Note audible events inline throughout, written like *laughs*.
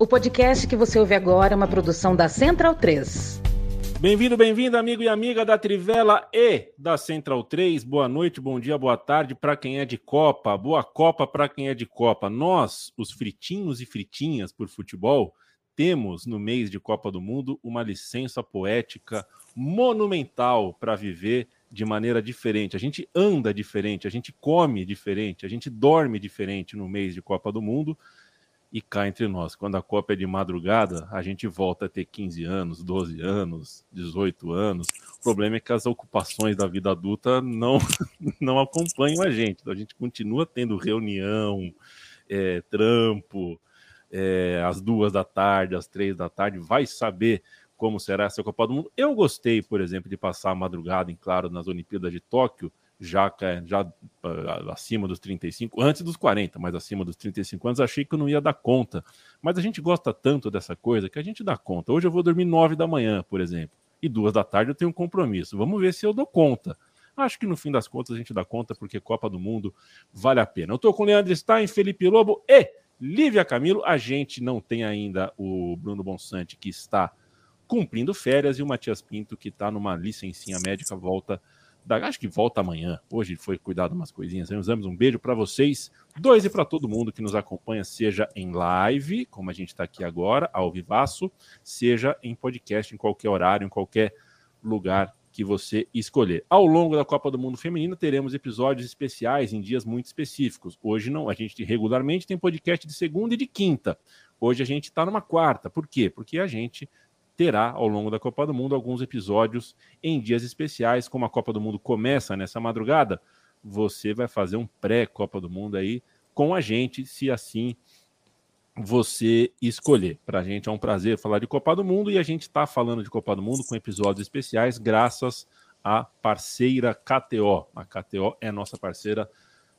O podcast que você ouve agora é uma produção da Central 3. Bem-vindo, bem-vindo, amigo e amiga da Trivela e da Central 3. Boa noite, bom dia, boa tarde para quem é de Copa. Boa Copa para quem é de Copa. Nós, os fritinhos e fritinhas por futebol, temos no mês de Copa do Mundo uma licença poética monumental para viver de maneira diferente. A gente anda diferente, a gente come diferente, a gente dorme diferente no mês de Copa do Mundo e cá entre nós. Quando a Copa é de madrugada, a gente volta a ter 15 anos, 12 anos, 18 anos. O problema é que as ocupações da vida adulta não, *laughs* não acompanham a gente. Então a gente continua tendo reunião, é, trampo, é, às duas da tarde, às três da tarde, vai saber como será essa Copa do Mundo. Eu gostei, por exemplo, de passar a madrugada, em claro, nas Olimpíadas de Tóquio, já, já uh, acima dos 35, antes dos 40, mas acima dos 35 anos, achei que eu não ia dar conta. Mas a gente gosta tanto dessa coisa que a gente dá conta. Hoje eu vou dormir 9 da manhã, por exemplo, e duas da tarde eu tenho um compromisso. Vamos ver se eu dou conta. Acho que no fim das contas a gente dá conta porque Copa do Mundo vale a pena. Eu estou com Leandro Stein, Felipe Lobo e Lívia Camilo. A gente não tem ainda o Bruno Bonsante que está cumprindo férias e o Matias Pinto que está numa licencinha médica volta da, acho que volta amanhã. Hoje foi cuidado umas coisinhas. Usamos um beijo para vocês, dois e para todo mundo que nos acompanha, seja em live, como a gente está aqui agora, ao vivaço, seja em podcast, em qualquer horário, em qualquer lugar que você escolher. Ao longo da Copa do Mundo Feminina teremos episódios especiais em dias muito específicos. Hoje não, a gente regularmente tem podcast de segunda e de quinta. Hoje a gente está numa quarta. Por quê? Porque a gente terá ao longo da Copa do Mundo alguns episódios em dias especiais, como a Copa do Mundo começa nessa madrugada, você vai fazer um pré-Copa do Mundo aí com a gente, se assim você escolher. Para a gente é um prazer falar de Copa do Mundo e a gente está falando de Copa do Mundo com episódios especiais graças à parceira KTO. A KTO é nossa parceira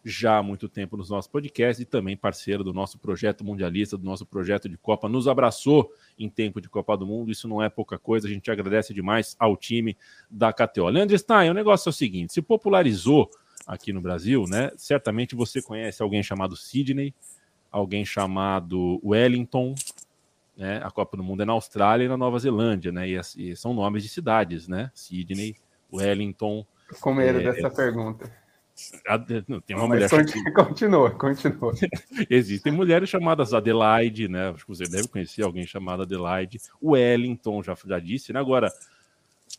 já há muito tempo nos nossos podcasts e também parceiro do nosso projeto mundialista, do nosso projeto de Copa, nos abraçou em tempo de Copa do Mundo. Isso não é pouca coisa, a gente agradece demais ao time da KTO. Leandro Stein, o negócio é o seguinte: se popularizou aqui no Brasil, né? Certamente você conhece alguém chamado Sidney, alguém chamado Wellington. Né? A Copa do Mundo é na Austrália e na Nova Zelândia, né? E, e são nomes de cidades, né? Sydney, Wellington. Com medo é, dessa pergunta. Tem uma mulher. *laughs* Continua, continua. *laughs* Existem mulheres chamadas Adelaide, né? Acho que você deve conhecer alguém chamado Adelaide. Wellington, já, já disse, né? Agora,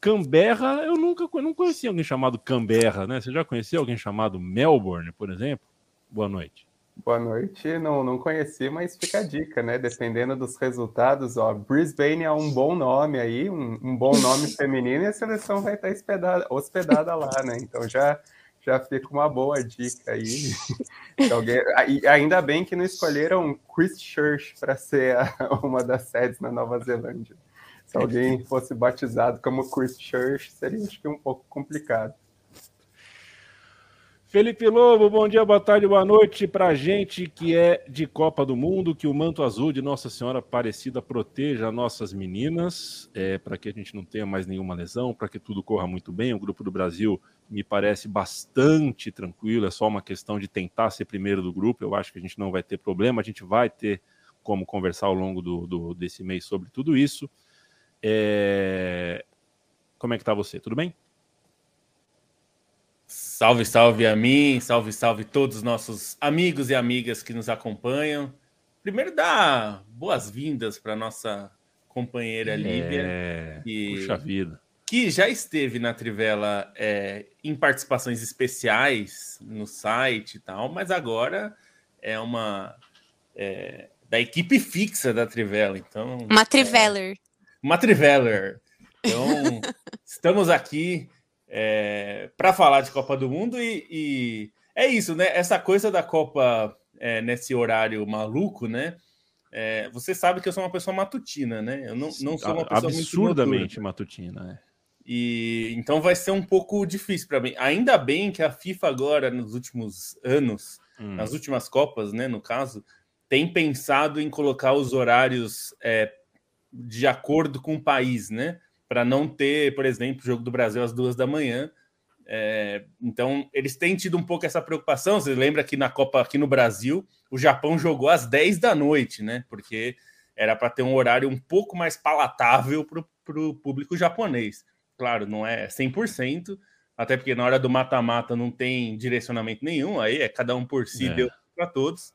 Canberra, eu nunca não conheci alguém chamado Canberra, né? Você já conheceu alguém chamado Melbourne, por exemplo? Boa noite. Boa noite, não, não conheci, mas fica a dica, né? Dependendo dos resultados, ó, Brisbane é um bom nome aí, um, um bom nome *laughs* feminino e a seleção vai estar hospedada, hospedada lá, né? Então já já fica uma boa dica aí. alguém, ainda bem que não escolheram Christchurch para ser a, *laughs* uma das sedes na Nova Zelândia. Se alguém fosse batizado como Christchurch, seria acho que um pouco complicado. Felipe Lobo, bom dia, boa tarde, boa noite para a gente que é de Copa do Mundo, que o manto azul de Nossa Senhora Aparecida proteja nossas meninas, é, para que a gente não tenha mais nenhuma lesão, para que tudo corra muito bem. O Grupo do Brasil me parece bastante tranquilo, é só uma questão de tentar ser primeiro do grupo. Eu acho que a gente não vai ter problema, a gente vai ter como conversar ao longo do, do desse mês sobre tudo isso. É... Como é que tá você? Tudo bem? Salve, salve a mim, salve, salve todos os nossos amigos e amigas que nos acompanham. Primeiro, dar boas-vindas para nossa companheira Lívia. É, e... Puxa vida que já esteve na Trivela é, em participações especiais no site e tal, mas agora é uma é, da equipe fixa da Trivela. Então, uma Triveller. É, uma Triveller. Então, *laughs* estamos aqui é, para falar de Copa do Mundo e, e, é isso, né? Essa coisa da Copa é, nesse horário maluco, né? É, você sabe que eu sou uma pessoa matutina, né? Eu não, não sou uma pessoa absurdamente matutina, né? E então vai ser um pouco difícil para mim. Ainda bem que a FIFA agora nos últimos anos, hum. nas últimas copas, né, no caso, tem pensado em colocar os horários é, de acordo com o país, né, para não ter, por exemplo, o jogo do Brasil às duas da manhã. É, então eles têm tido um pouco essa preocupação. Você lembra que na Copa aqui no Brasil o Japão jogou às 10 da noite, né? Porque era para ter um horário um pouco mais palatável para o público japonês. Claro, não é 100%, até porque na hora do mata-mata não tem direcionamento nenhum, aí é cada um por si, é. deu para todos.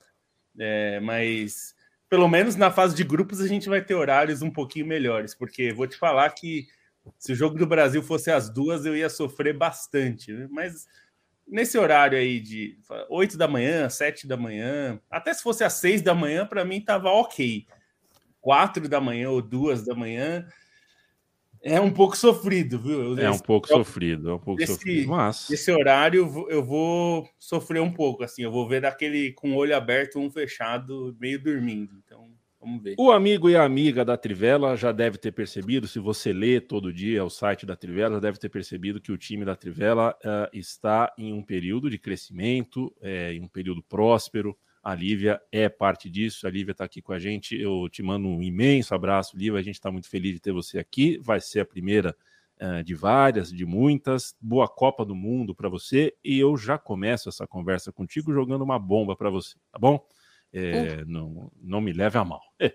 É, mas pelo menos na fase de grupos a gente vai ter horários um pouquinho melhores, porque vou te falar que se o jogo do Brasil fosse às duas, eu ia sofrer bastante, né? mas nesse horário aí de 8 da manhã, 7 da manhã, até se fosse às 6 da manhã, para mim tava ok. 4 da manhã ou 2 da manhã é um pouco sofrido, viu? É um pouco eu, sofrido, é um pouco esse, sofrido. Mas esse horário eu vou sofrer um pouco, assim, eu vou ver daquele com o olho aberto, um fechado, meio dormindo. Então Vamos ver. O amigo e a amiga da Trivela já deve ter percebido, se você lê todo dia o site da Trivela, já deve ter percebido que o time da Trivela uh, está em um período de crescimento, é, em um período próspero. A Lívia é parte disso. A Lívia está aqui com a gente. Eu te mando um imenso abraço, Lívia. A gente está muito feliz de ter você aqui. Vai ser a primeira uh, de várias, de muitas. Boa Copa do Mundo para você. E eu já começo essa conversa contigo jogando uma bomba para você, tá bom? É, não, não me leve a mal. É.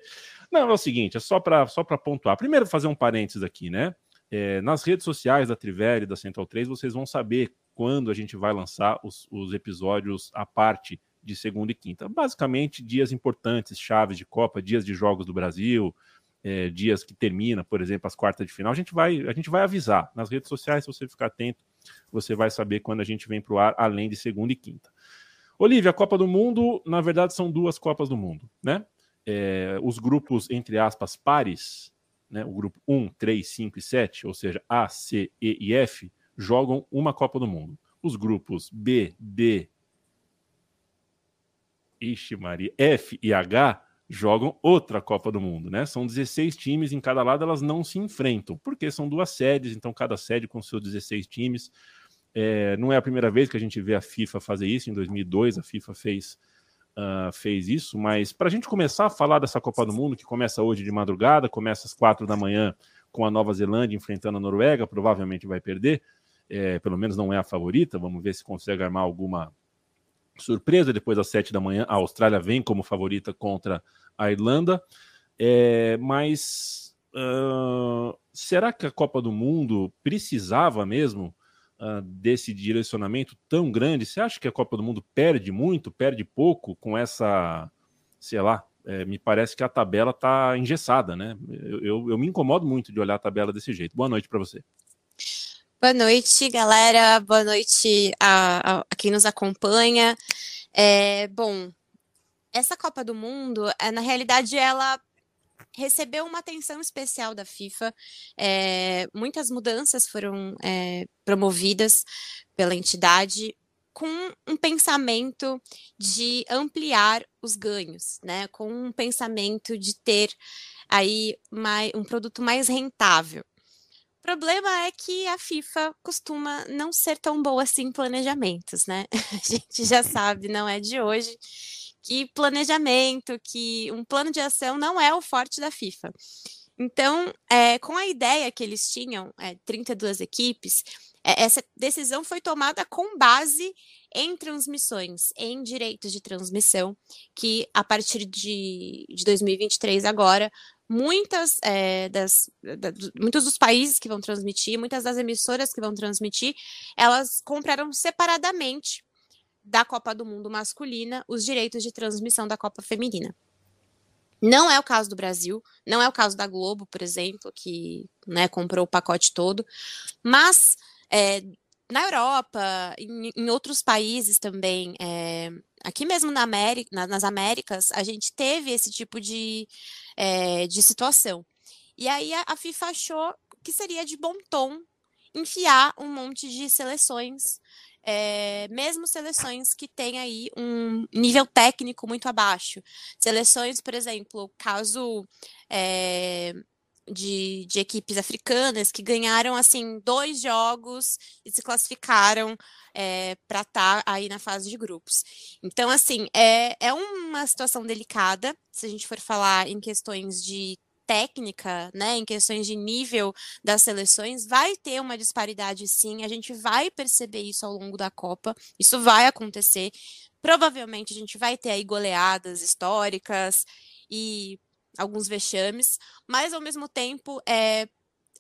Não, é o seguinte, é só para só pontuar. Primeiro, fazer um parênteses aqui, né? É, nas redes sociais da Trivela e da Central 3, vocês vão saber quando a gente vai lançar os, os episódios à parte de segunda e quinta. Basicamente, dias importantes, chaves de Copa, dias de jogos do Brasil, é, dias que termina, por exemplo, as quartas de final. A gente vai, a gente vai avisar nas redes sociais. Se você ficar atento, você vai saber quando a gente vem para o ar, além de segunda e quinta. Olivia, a Copa do Mundo, na verdade, são duas Copas do Mundo, né? É, os grupos, entre aspas, pares, né? O grupo 1, 3, 5 e 7, ou seja, A, C, E e F, jogam uma Copa do Mundo. Os grupos B, D, Ixi Maria, F e H jogam outra Copa do Mundo, né? São 16 times em cada lado, elas não se enfrentam, porque são duas sedes, então cada sede com seus 16 times é, não é a primeira vez que a gente vê a FIFA fazer isso. Em 2002, a FIFA fez, uh, fez isso. Mas para a gente começar a falar dessa Copa do Mundo, que começa hoje de madrugada, começa às quatro da manhã com a Nova Zelândia enfrentando a Noruega, provavelmente vai perder. É, pelo menos não é a favorita. Vamos ver se consegue armar alguma surpresa. Depois às sete da manhã, a Austrália vem como favorita contra a Irlanda. É, mas uh, será que a Copa do Mundo precisava mesmo uh, desse direcionamento tão grande, você acha que a Copa do Mundo perde muito, perde pouco com essa, sei lá, é, me parece que a tabela está engessada, né? Eu, eu, eu, me incomodo muito de olhar a tabela desse jeito. Boa noite para você. Boa noite, galera. Boa noite a, a, a quem nos acompanha. É, bom, essa Copa do Mundo, é, na realidade, ela recebeu uma atenção especial da FIFA. É, muitas mudanças foram é, promovidas pela entidade com um pensamento de ampliar os ganhos, né? Com um pensamento de ter aí mais, um produto mais rentável. O problema é que a FIFA costuma não ser tão boa assim em planejamentos, né? *laughs* A gente já sabe, não é de hoje que planejamento, que um plano de ação não é o forte da FIFA. Então, é, com a ideia que eles tinham, é, 32 equipes, é, essa decisão foi tomada com base em transmissões, em direitos de transmissão, que a partir de, de 2023 agora, muitas é, das, da, muitos dos países que vão transmitir, muitas das emissoras que vão transmitir, elas compraram separadamente da Copa do Mundo masculina os direitos de transmissão da Copa feminina. Não é o caso do Brasil, não é o caso da Globo, por exemplo, que né, comprou o pacote todo, mas é, na Europa, em, em, outros países também, é, aqui mesmo na América, na, nas Américas, a gente teve esse tipo de, é, de situação. E aí a, a FIFA achou que seria de bom tom enfiar um monte de seleções é, mesmo seleções que têm aí um nível técnico muito abaixo. Seleções, por exemplo, caso é, de, de, equipes africanas que ganharam assim dois jogos e se classificaram é, para estar tá aí na fase de grupos. Então, assim, é, é uma situação delicada se a gente for falar em questões de técnica, né, em questões de nível das seleções, vai ter uma disparidade sim, a gente vai perceber isso ao longo da Copa, isso vai acontecer. Provavelmente a gente vai ter aí goleadas históricas e alguns vexames, mas ao mesmo tempo é,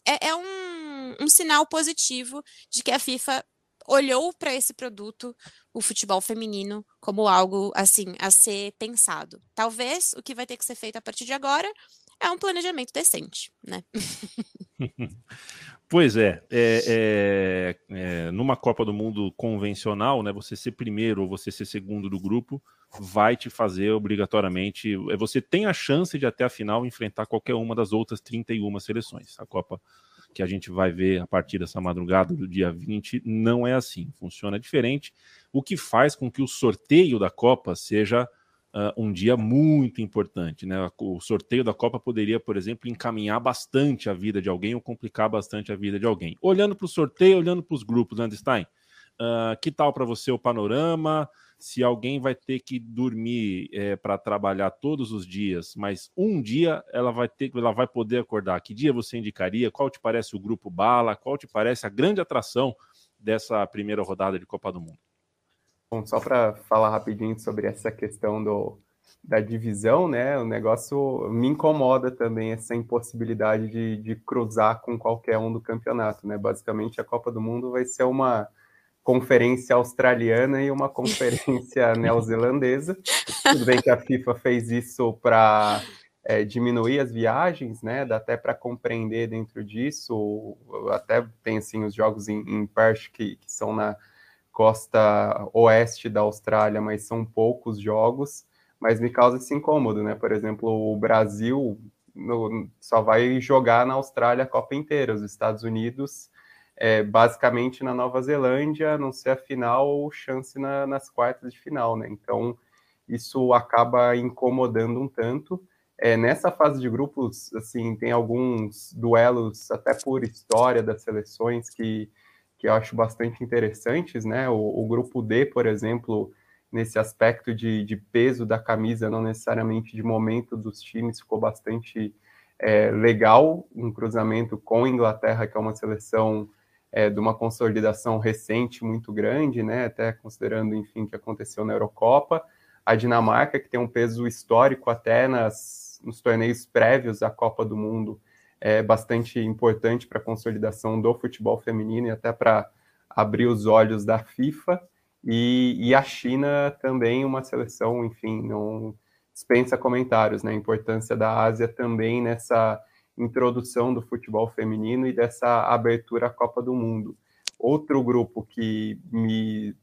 é, é um, um sinal positivo de que a FIFA olhou para esse produto, o futebol feminino, como algo assim a ser pensado. Talvez o que vai ter que ser feito a partir de agora é um planejamento decente, né? *laughs* Pois é, é, é, é, numa Copa do Mundo convencional, né, você ser primeiro ou você ser segundo do grupo vai te fazer obrigatoriamente. É, você tem a chance de até a final enfrentar qualquer uma das outras 31 seleções. A Copa que a gente vai ver a partir dessa madrugada do dia 20 não é assim, funciona diferente, o que faz com que o sorteio da Copa seja uh, um dia muito importante. Né? O sorteio da Copa poderia, por exemplo, encaminhar bastante a vida de alguém ou complicar bastante a vida de alguém. Olhando para o sorteio, olhando para os grupos, Landstein, uh, que tal para você o panorama? Se alguém vai ter que dormir é, para trabalhar todos os dias, mas um dia ela vai ter, ela vai poder acordar. Que dia você indicaria? Qual te parece o grupo bala? Qual te parece a grande atração dessa primeira rodada de Copa do Mundo? Bom, só para falar rapidinho sobre essa questão do, da divisão, né? O negócio me incomoda também essa impossibilidade de, de cruzar com qualquer um do campeonato, né? Basicamente, a Copa do Mundo vai ser uma conferência australiana e uma conferência *laughs* neozelandesa. Tudo bem que a FIFA fez isso para é, diminuir as viagens, né? Dá até para compreender dentro disso. Até tem assim os jogos em, em Perth que, que são na costa oeste da Austrália, mas são poucos jogos, mas me causa esse incômodo, né? Por exemplo, o Brasil no, só vai jogar na Austrália a Copa inteira, os Estados Unidos é, basicamente na Nova Zelândia, a não ser a final ou chance na, nas quartas de final, né? Então isso acaba incomodando um tanto. É, nessa fase de grupos, assim, tem alguns duelos até por história das seleções que que eu acho bastante interessantes, né? O, o grupo D, por exemplo, nesse aspecto de, de, peso da camisa, não necessariamente de momento dos times, ficou bastante é, legal. Um cruzamento com a Inglaterra, que é uma seleção é, de uma consolidação recente muito grande, né? Até considerando, enfim, o que aconteceu na Eurocopa. A Dinamarca, que tem um peso histórico até nas, nos torneios prévios à Copa do Mundo é bastante importante para a consolidação do futebol feminino e até para abrir os olhos da FIFA. E, e, a China também uma seleção, enfim, não dispensa comentários, né? A importância da Ásia também nessa introdução do futebol feminino e dessa abertura à Copa do Mundo. Outro grupo que me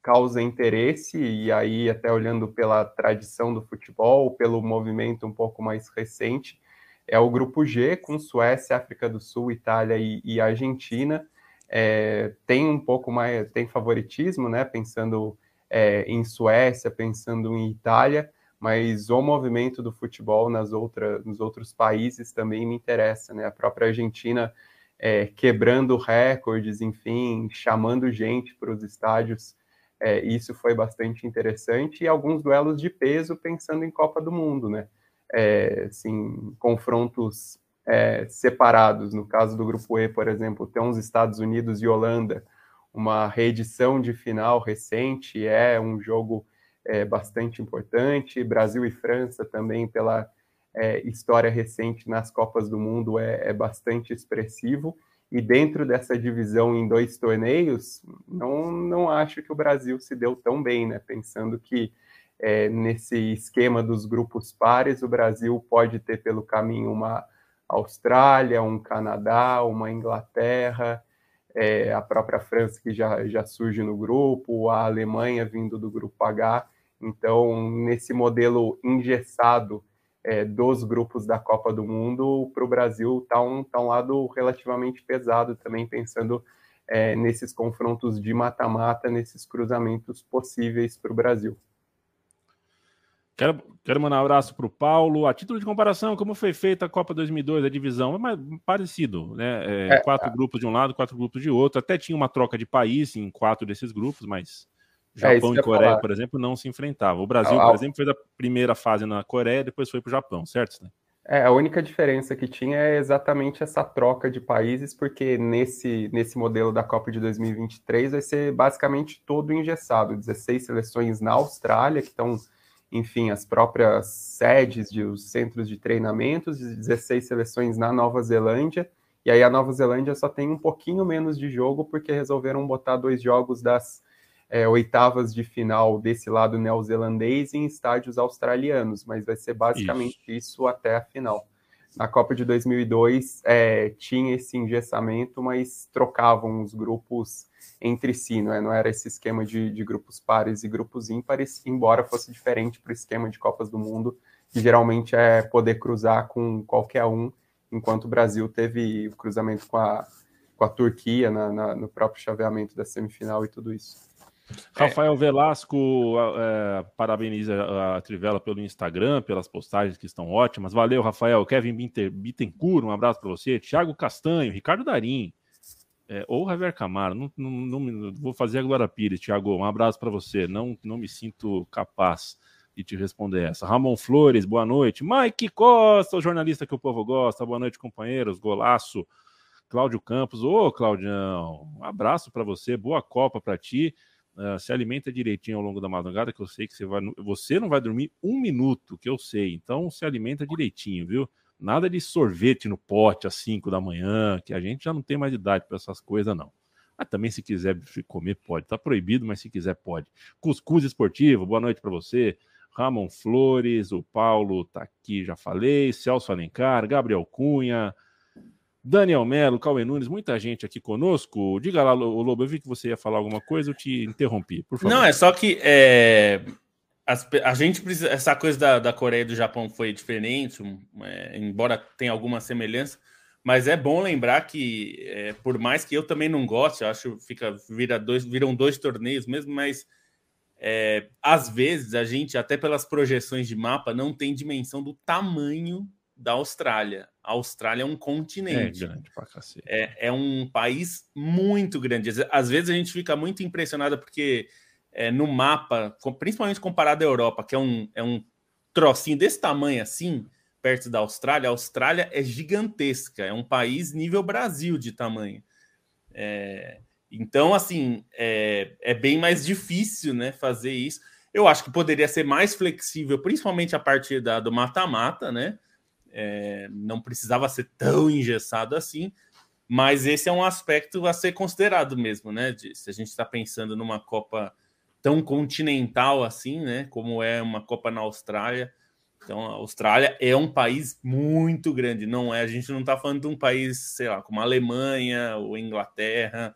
causa interesse, e aí até olhando pela tradição do futebol, pelo movimento um pouco mais recente, é o grupo G, com Suécia, África do Sul, Itália e, e Argentina. É, tem um pouco mais, tem favoritismo, né? Pensando é, em Suécia, pensando em Itália, mas o movimento do futebol nas outra, nos outros países também me interessa, né? A própria Argentina é, quebrando recordes, enfim, chamando gente para os estádios, é, isso foi bastante interessante. E alguns duelos de peso pensando em Copa do Mundo, né? É, assim, confrontos é, separados. No caso do Grupo E, por exemplo, tem os Estados Unidos e Holanda, uma reedição de final recente, é um jogo é, bastante importante. Brasil e França também, pela é, história recente nas Copas do Mundo, é, é, bastante expressivo. E dentro dessa divisão em dois torneios, não, não acho que o Brasil se deu tão bem, né? Pensando que é, nesse esquema dos grupos pares, o Brasil pode ter pelo caminho uma Austrália, um Canadá, uma Inglaterra, é, a própria França que já, já surge no grupo, a Alemanha vindo do grupo H. Então, nesse modelo engessado é, dos grupos da Copa do Mundo, para o Brasil está um, tá um lado relativamente pesado também, pensando é, nesses confrontos de mata-mata, nesses cruzamentos possíveis para o Brasil. Quero, quero mandar um abraço para o Paulo. A título de comparação, como foi feita a Copa 2002, a divisão é mais parecido, né? É, é, quatro é. grupos de um lado, quatro grupos de outro. Até tinha uma troca de país em quatro desses grupos, mas é, Japão e Coreia, falar. por exemplo, não se enfrentavam. O Brasil, por exemplo, fez a primeira fase na Coreia, depois foi para o Japão, certo? É, a única diferença que tinha é exatamente essa troca de países, porque nesse, nesse modelo da Copa de 2023 vai ser basicamente todo engessado. 16 seleções na Austrália, que estão enfim, as próprias sedes de os centros de treinamentos, 16 seleções na Nova Zelândia, e aí a Nova Zelândia só tem um pouquinho menos de jogo porque resolveram botar dois jogos das é, oitavas de final desse lado neozelandês em estádios australianos, mas vai ser basicamente isso, isso até a final. Na Copa de 2002 é, tinha esse engessamento, mas trocavam os grupos entre si, não, é? não era esse esquema de, de grupos pares e grupos ímpares, embora fosse diferente para o esquema de Copas do Mundo, que geralmente é poder cruzar com qualquer um enquanto o Brasil teve o cruzamento com a, com a Turquia na, na, no próprio chaveamento da semifinal e tudo isso. Rafael Velasco é, parabeniza a Trivela pelo Instagram, pelas postagens que estão ótimas. Valeu, Rafael. Kevin Bittencourt, um abraço para você. Thiago Castanho, Ricardo Darim, é, ou Javier Camaro. Não, não, não, vou fazer a Glória Pires, Thiago. Um abraço para você. Não, não me sinto capaz de te responder essa. Ramon Flores, boa noite. Mike Costa, o jornalista que o povo gosta. Boa noite, companheiros. Golaço. Cláudio Campos, ô Claudião, um abraço para você, boa Copa para ti. Uh, se alimenta direitinho ao longo da madrugada, que eu sei que você vai. Você não vai dormir um minuto, que eu sei. Então se alimenta direitinho, viu? Nada de sorvete no pote às 5 da manhã, que a gente já não tem mais idade para essas coisas, não. Mas também, se quiser comer, pode. Tá proibido, mas se quiser, pode. Cuscuz esportivo, boa noite para você. Ramon Flores, o Paulo tá aqui, já falei, Celso Alencar, Gabriel Cunha, Daniel Melo, Cauê Nunes, muita gente aqui conosco. Diga lá, Lobo, eu vi que você ia falar alguma coisa, eu te interrompi, por favor. Não, é só que é, as, a gente precisa. Essa coisa da, da Coreia e do Japão foi diferente, é, embora tenha alguma semelhança, mas é bom lembrar que, é, por mais que eu também não goste, acho fica, vira dois, viram dois torneios mesmo, mas é, às vezes a gente, até pelas projeções de mapa, não tem dimensão do tamanho da Austrália. A Austrália é um continente. É grande pra cacete. É, é um país muito grande. Às vezes a gente fica muito impressionado porque é, no mapa, principalmente comparado à Europa, que é um, é um trocinho desse tamanho assim, perto da Austrália, a Austrália é gigantesca. É um país nível Brasil de tamanho. É, então, assim, é, é bem mais difícil né, fazer isso. Eu acho que poderia ser mais flexível, principalmente a partir da, do mata-mata, né? É, não precisava ser tão engessado assim, mas esse é um aspecto a ser considerado mesmo, né? De, se a gente está pensando numa Copa tão continental assim, né? Como é uma Copa na Austrália. Então, a Austrália é um país muito grande, não é? A gente não está falando de um país, sei lá, como a Alemanha ou Inglaterra,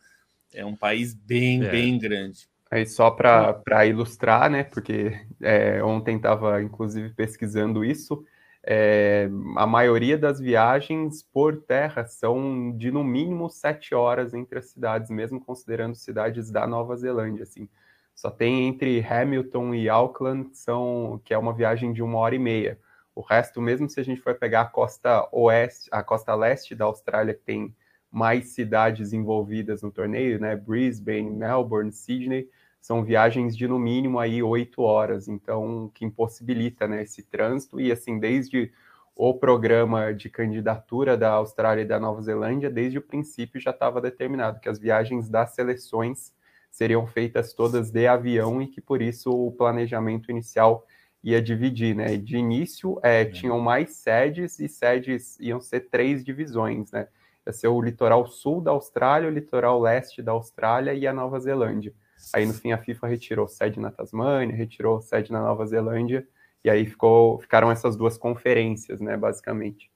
é um país bem, é. bem grande. Aí só para ilustrar, né? Porque é, ontem estava inclusive pesquisando isso. É, a maioria das viagens por terra são de no mínimo sete horas entre as cidades, mesmo considerando cidades da Nova Zelândia. Assim, só tem entre Hamilton e Auckland são que é uma viagem de uma hora e meia. O resto, mesmo se a gente for pegar a costa oeste, a costa leste da Austrália, que tem mais cidades envolvidas no torneio, né? Brisbane, Melbourne, Sydney, são viagens de no mínimo aí oito horas, então que impossibilita né, esse trânsito e assim desde o programa de candidatura da Austrália e da Nova Zelândia, desde o princípio já estava determinado que as viagens das seleções seriam feitas todas de avião e que por isso o planejamento inicial ia dividir, né? De início é, tinham mais sedes e sedes iam ser três divisões, né? ia ser o litoral sul da Austrália, o litoral leste da Austrália e a Nova Zelândia. Aí no fim a FIFA retirou sede na Tasmânia, retirou sede na Nova Zelândia, e aí ficou, ficaram essas duas conferências, né, basicamente.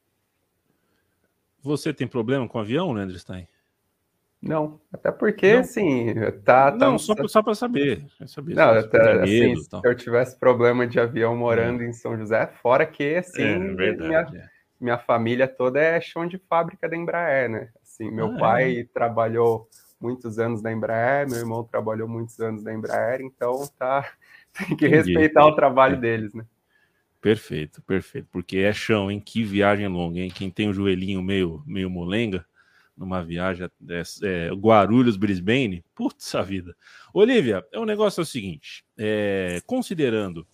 Você tem problema com avião, Leandro Stein? Não, até porque, não. assim, tá... tá não, só, só para saber. saber. Não, até, assim, se eu tivesse problema de avião morando é. em São José, fora que, assim, é, verdade, minha, é minha família toda é chão de fábrica da Embraer, né? Assim, meu ah, pai é. trabalhou muitos anos na Embraer, meu irmão trabalhou muitos anos na Embraer, então tá *laughs* tem que Entendi. respeitar o trabalho deles, né? Perfeito, perfeito, porque é chão, hein? Que viagem longa, hein? Quem tem o joelhinho meio meio molenga numa viagem é, é, Guarulhos Brisbane, putz a vida. Olivia, o negócio é o seguinte, é, considerando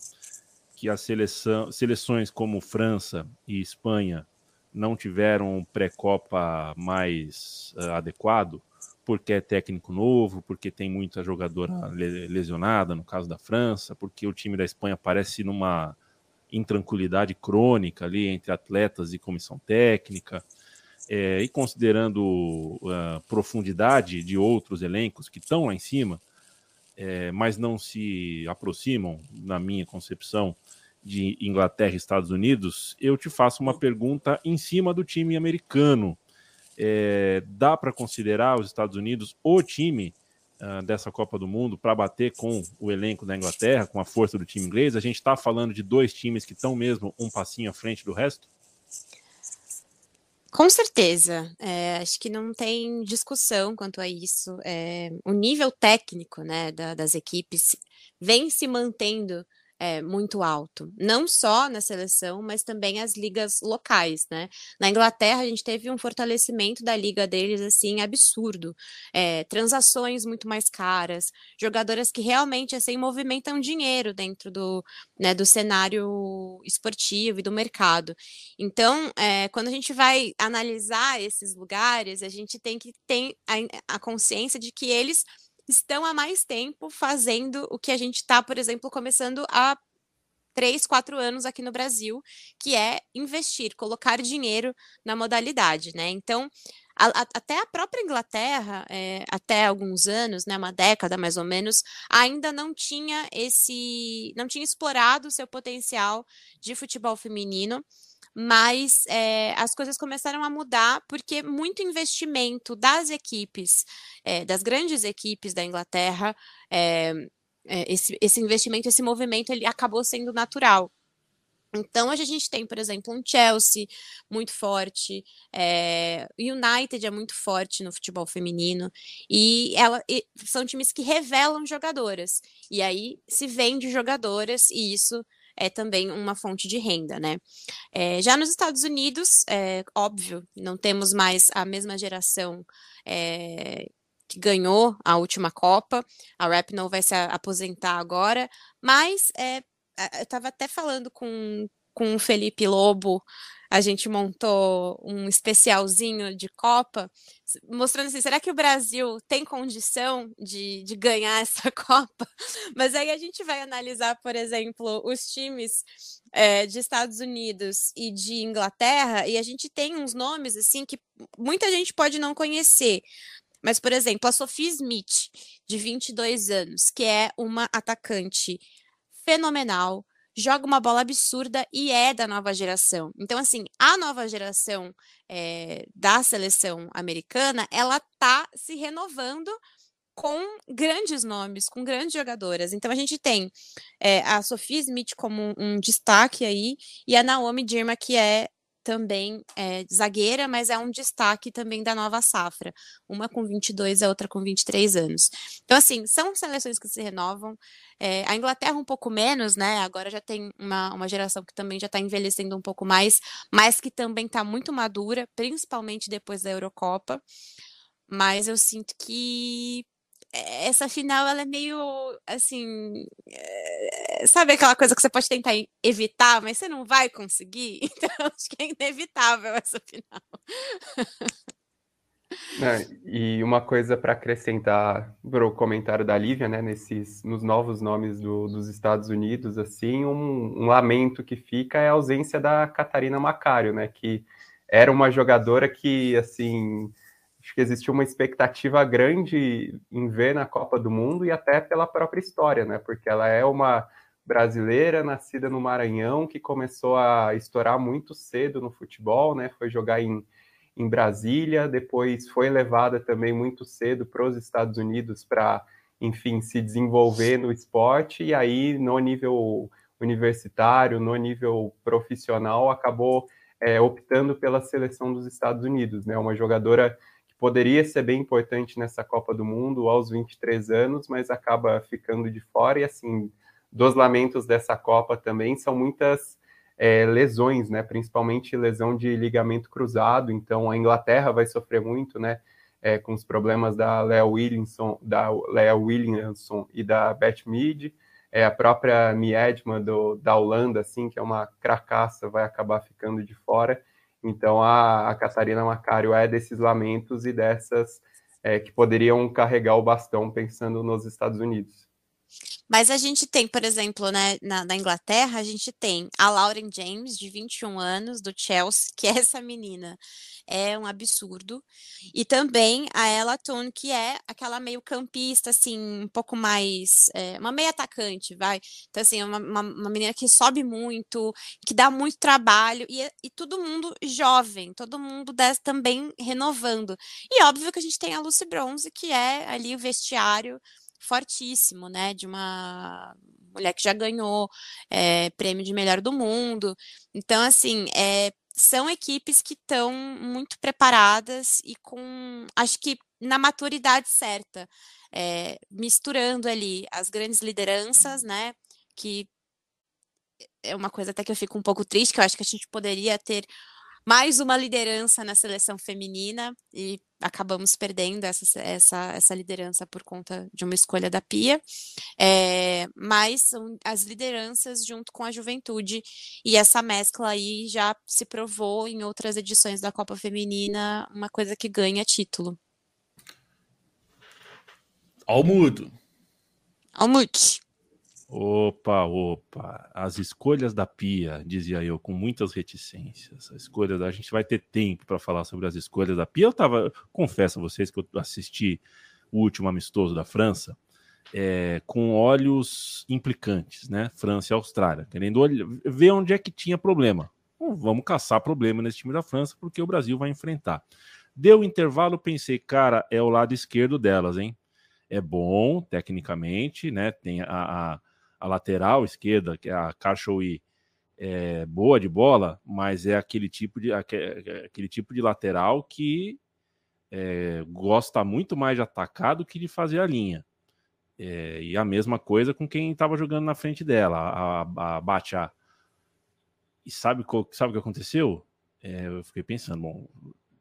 que as seleção, seleções como França e Espanha não tiveram um pré-copa mais uh, adequado, porque é técnico novo, porque tem muita jogadora lesionada, no caso da França, porque o time da Espanha parece numa intranquilidade crônica ali entre atletas e comissão técnica. É, e considerando a profundidade de outros elencos que estão lá em cima, é, mas não se aproximam, na minha concepção, de Inglaterra e Estados Unidos, eu te faço uma pergunta em cima do time americano. É, dá para considerar os Estados Unidos o time uh, dessa Copa do Mundo para bater com o elenco da Inglaterra, com a força do time inglês? A gente está falando de dois times que estão mesmo um passinho à frente do resto? Com certeza, é, acho que não tem discussão quanto a isso. É, o nível técnico né, da, das equipes vem se mantendo é, muito alto, não só na seleção, mas também as ligas locais, né? Na Inglaterra a gente teve um fortalecimento da liga deles assim absurdo, é, transações muito mais caras, jogadoras que realmente assim movimentam dinheiro dentro do, né, do cenário esportivo e do mercado. Então, é, quando a gente vai analisar esses lugares, a gente tem que ter a, a consciência de que eles estão há mais tempo fazendo o que a gente está, por exemplo, começando há três, quatro anos aqui no Brasil, que é investir, colocar dinheiro na modalidade, né? Então, a, a, até a própria Inglaterra, é, até alguns anos, né, uma década mais ou menos, ainda não tinha esse, não tinha explorado o seu potencial de futebol feminino mas é, as coisas começaram a mudar porque muito investimento das equipes, é, das grandes equipes da Inglaterra, é, esse, esse investimento, esse movimento, ele acabou sendo natural. Então, a gente tem, por exemplo, um Chelsea muito forte, é, United é muito forte no futebol feminino, e, ela, e são times que revelam jogadoras, e aí se vende jogadoras, e isso é também uma fonte de renda, né? É, já nos Estados Unidos, é óbvio, não temos mais a mesma geração é, que ganhou a última Copa. A Rapinoe vai se aposentar agora, mas é, eu estava até falando com, com o Felipe Lobo a gente montou um especialzinho de Copa, mostrando assim, será que o Brasil tem condição de, de ganhar *laughs* essa Copa? Mas aí a gente vai analisar, por exemplo, os times é, de Estados Unidos e de Inglaterra, e a gente tem uns nomes assim que muita gente pode não conhecer. Mas, por exemplo, a Sophie Smith, de 22 anos, que é uma atacante fenomenal, joga uma bola absurda e é da nova geração. Então, assim, a nova geração é, da seleção americana, ela tá se renovando com grandes nomes, com grandes jogadoras. Então, a gente tem é, a Sophie Smith como um, um destaque aí, e a Naomi Dirma, que é também é zagueira, mas é um destaque também da nova safra. Uma com 22, a outra com 23 anos. Então, assim, são seleções que se renovam. É, a Inglaterra um pouco menos, né? Agora já tem uma, uma geração que também já está envelhecendo um pouco mais, mas que também está muito madura, principalmente depois da Eurocopa. Mas eu sinto que essa final ela é meio assim, é, sabe aquela coisa que você pode tentar evitar, mas você não vai conseguir? *laughs* Então acho que é inevitável essa final. É, e uma coisa para acrescentar para o comentário da Lívia, né, nesses, nos novos nomes do, dos Estados Unidos, assim, um, um, lamento que fica é a ausência da Catarina Macário, né, que era uma jogadora que, assim, acho que existiu uma expectativa grande em ver na Copa do Mundo e até pela própria história, né? Porque ela é uma brasileira nascida no Maranhão que começou a estourar muito cedo no futebol, né? Foi jogar em, em Brasília, depois foi levada também muito cedo para os Estados Unidos para, enfim, se desenvolver no esporte e aí no nível universitário, no nível profissional, acabou é, optando pela seleção dos Estados Unidos, né? Uma jogadora poderia ser bem importante nessa Copa do Mundo aos 23 anos, mas acaba ficando de fora. E assim, dos lamentos dessa Copa também são muitas é, lesões, né? Principalmente lesão de ligamento cruzado. Então a Inglaterra vai sofrer muito, né? É, com os problemas da Lea Williamson, da Lea Williamson e da Beth Mead. É, a própria Miedma do, da Holanda, assim, que é uma cracaça, vai acabar ficando de fora. Então a, a Catarina Macário é desses lamentos e dessas é, que poderiam carregar o bastão pensando nos Estados Unidos. Mas a gente tem, por exemplo, né, na, na, Inglaterra, a gente tem a Lauren James, de 21 anos, do Chelsea, *laughs* que é essa menina é um absurdo. E também a Ella Toone, que é aquela meio campista, assim, um pouco mais. É, uma meia atacante, vai. Então, assim, uma, uma, uma, menina que sobe muito, que dá muito trabalho, e, e todo mundo jovem, todo mundo des, também renovando. E óbvio que a gente tem a Lucy Bronze, que é ali o vestiário fortíssimo, né? De uma mulher que já ganhou é, prêmio de melhor do mundo. Então, assim, é, são equipes que estão muito preparadas e com, acho que na maturidade certa, é, misturando ali as grandes lideranças, né? Que é uma coisa até que eu fico um pouco triste, que eu acho que a gente poderia ter mais uma liderança na seleção feminina e acabamos perdendo essa, essa, essa liderança por conta de uma escolha da Pia, é, mas são as lideranças junto com a juventude, e essa mescla aí já se provou em outras edições da Copa Feminina, uma coisa que ganha título. Almudo. Almude. Opa, opa, as escolhas da Pia, dizia eu, com muitas reticências. A escolha da... A gente vai ter tempo para falar sobre as escolhas da Pia. Eu tava, confesso a vocês que eu assisti o último amistoso da França é, com olhos implicantes, né? França e Austrália, querendo ver onde é que tinha problema. Bom, vamos caçar problema nesse time da França, porque o Brasil vai enfrentar. Deu intervalo, pensei, cara, é o lado esquerdo delas, hein? É bom, tecnicamente, né? Tem a, a a lateral esquerda, que é a Cachoui, é boa de bola, mas é aquele tipo de, aquele tipo de lateral que é, gosta muito mais de atacar do que de fazer a linha. É, e a mesma coisa com quem estava jogando na frente dela, a, a. E sabe, sabe o que aconteceu? É, eu fiquei pensando, bom,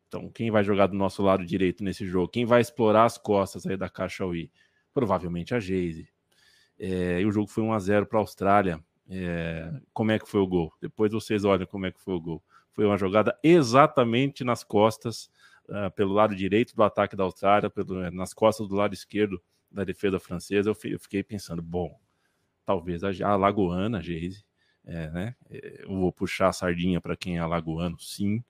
então quem vai jogar do nosso lado direito nesse jogo? Quem vai explorar as costas aí da Cachoui? Provavelmente a Geise. É, e o jogo foi 1 a 0 para a Austrália. É, como é que foi o gol? Depois vocês olham como é que foi o gol. Foi uma jogada exatamente nas costas, uh, pelo lado direito do ataque da Austrália, pelo, nas costas do lado esquerdo da defesa francesa. Eu, eu fiquei pensando, bom, talvez a, a Lagoana, Geise, é, né? É, eu vou puxar a sardinha para quem é alagoano, sim.